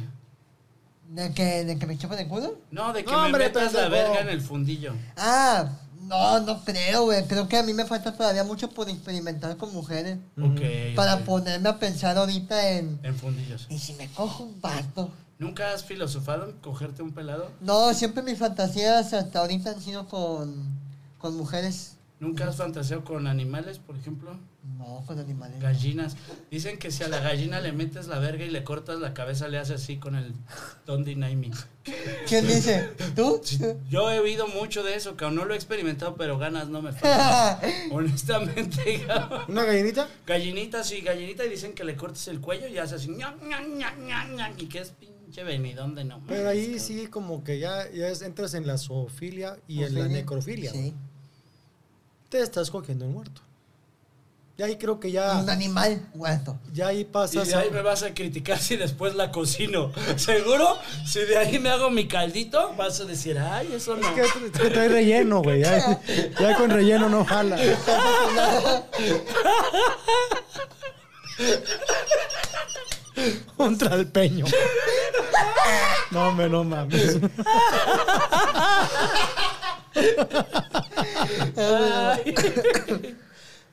¿De que, de que me chupan el culo? No, de que No, me hombre, metas la pendejo. verga en el fundillo. Ah, no, no creo, güey. Creo que a mí me falta todavía mucho por experimentar con mujeres. Ok. Para ponerme a pensar ahorita en... En fundillos. ¿Y si me cojo un vato? ¿Nunca has filosofado en cogerte un pelado? No, siempre mis fantasías hasta ahorita han sido con, con mujeres. ¿Nunca has fantaseado con animales, por ejemplo? No, con animales. Gallinas. Dicen que si a la gallina le metes la verga y le cortas la cabeza, le hace así con el Don't Deny Me. ¿Quién dice? ¿Tú? Yo he oído mucho de eso, cabrón. No lo he experimentado, pero ganas no me faltan. Honestamente, cabrón. ¿Una gallinita? Gallinita, sí, gallinita, y dicen que le cortes el cuello y hace así, ña, ña, ña, ña, ña, y que es pinche venidón de no. Pero ahí cabrón. sí como que ya, ya entras en la zoofilia y en la necrofilia. Sí. Te estás cogiendo un muerto. Y ahí creo que ya, Un animal muerto. ya ahí Y pasas de ahí me vas a criticar si después la cocino. ¿Seguro? Si de ahí me hago mi caldito, vas a decir, ay, eso no. Es que te- te trae relleno, güey. Ya, ya con relleno no jala. Un tralpeño. No, hombre, no mames. Ay.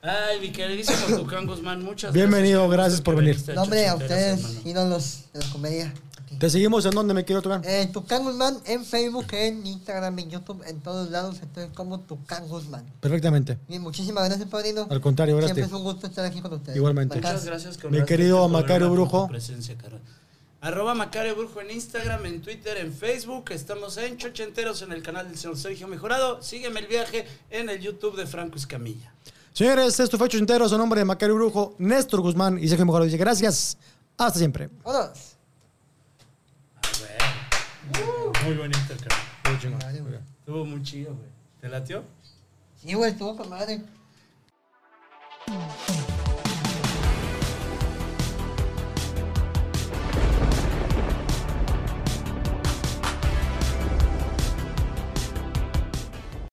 Ay, mi queridísimo Tucán Guzmán, muchas Bienvenido, gracias. gracias por venir. viniste No, hombre, a ustedes, hermano. ídolos de la comedia. Te seguimos en donde me quiero tocar. Eh, Tucán Guzmán en Facebook, en Instagram, en YouTube, en todos lados. Estoy como Tucán Guzmán. Perfectamente. Muchísimas gracias, padrino. Al contrario, Siempre gracias. es un gusto estar aquí con ustedes. Igualmente. Muchas gracias, Mi querido Macario Brujo. presencia, carnal. Arroba Macario Brujo en Instagram, en Twitter, en Facebook. Estamos en Chochenteros en el canal del señor Sergio Mejorado. Sígueme el viaje en el YouTube de Franco Escamilla. Señores, esto fue Enteros. A nombre de Macario Brujo, Néstor Guzmán y Sergio Mejorado dice gracias. Hasta siempre. Vámonos. Muy bonito, carnal. Madre, güey. Estuvo muy chido, güey. ¿Te latió? Sí, güey, estuvo con madre.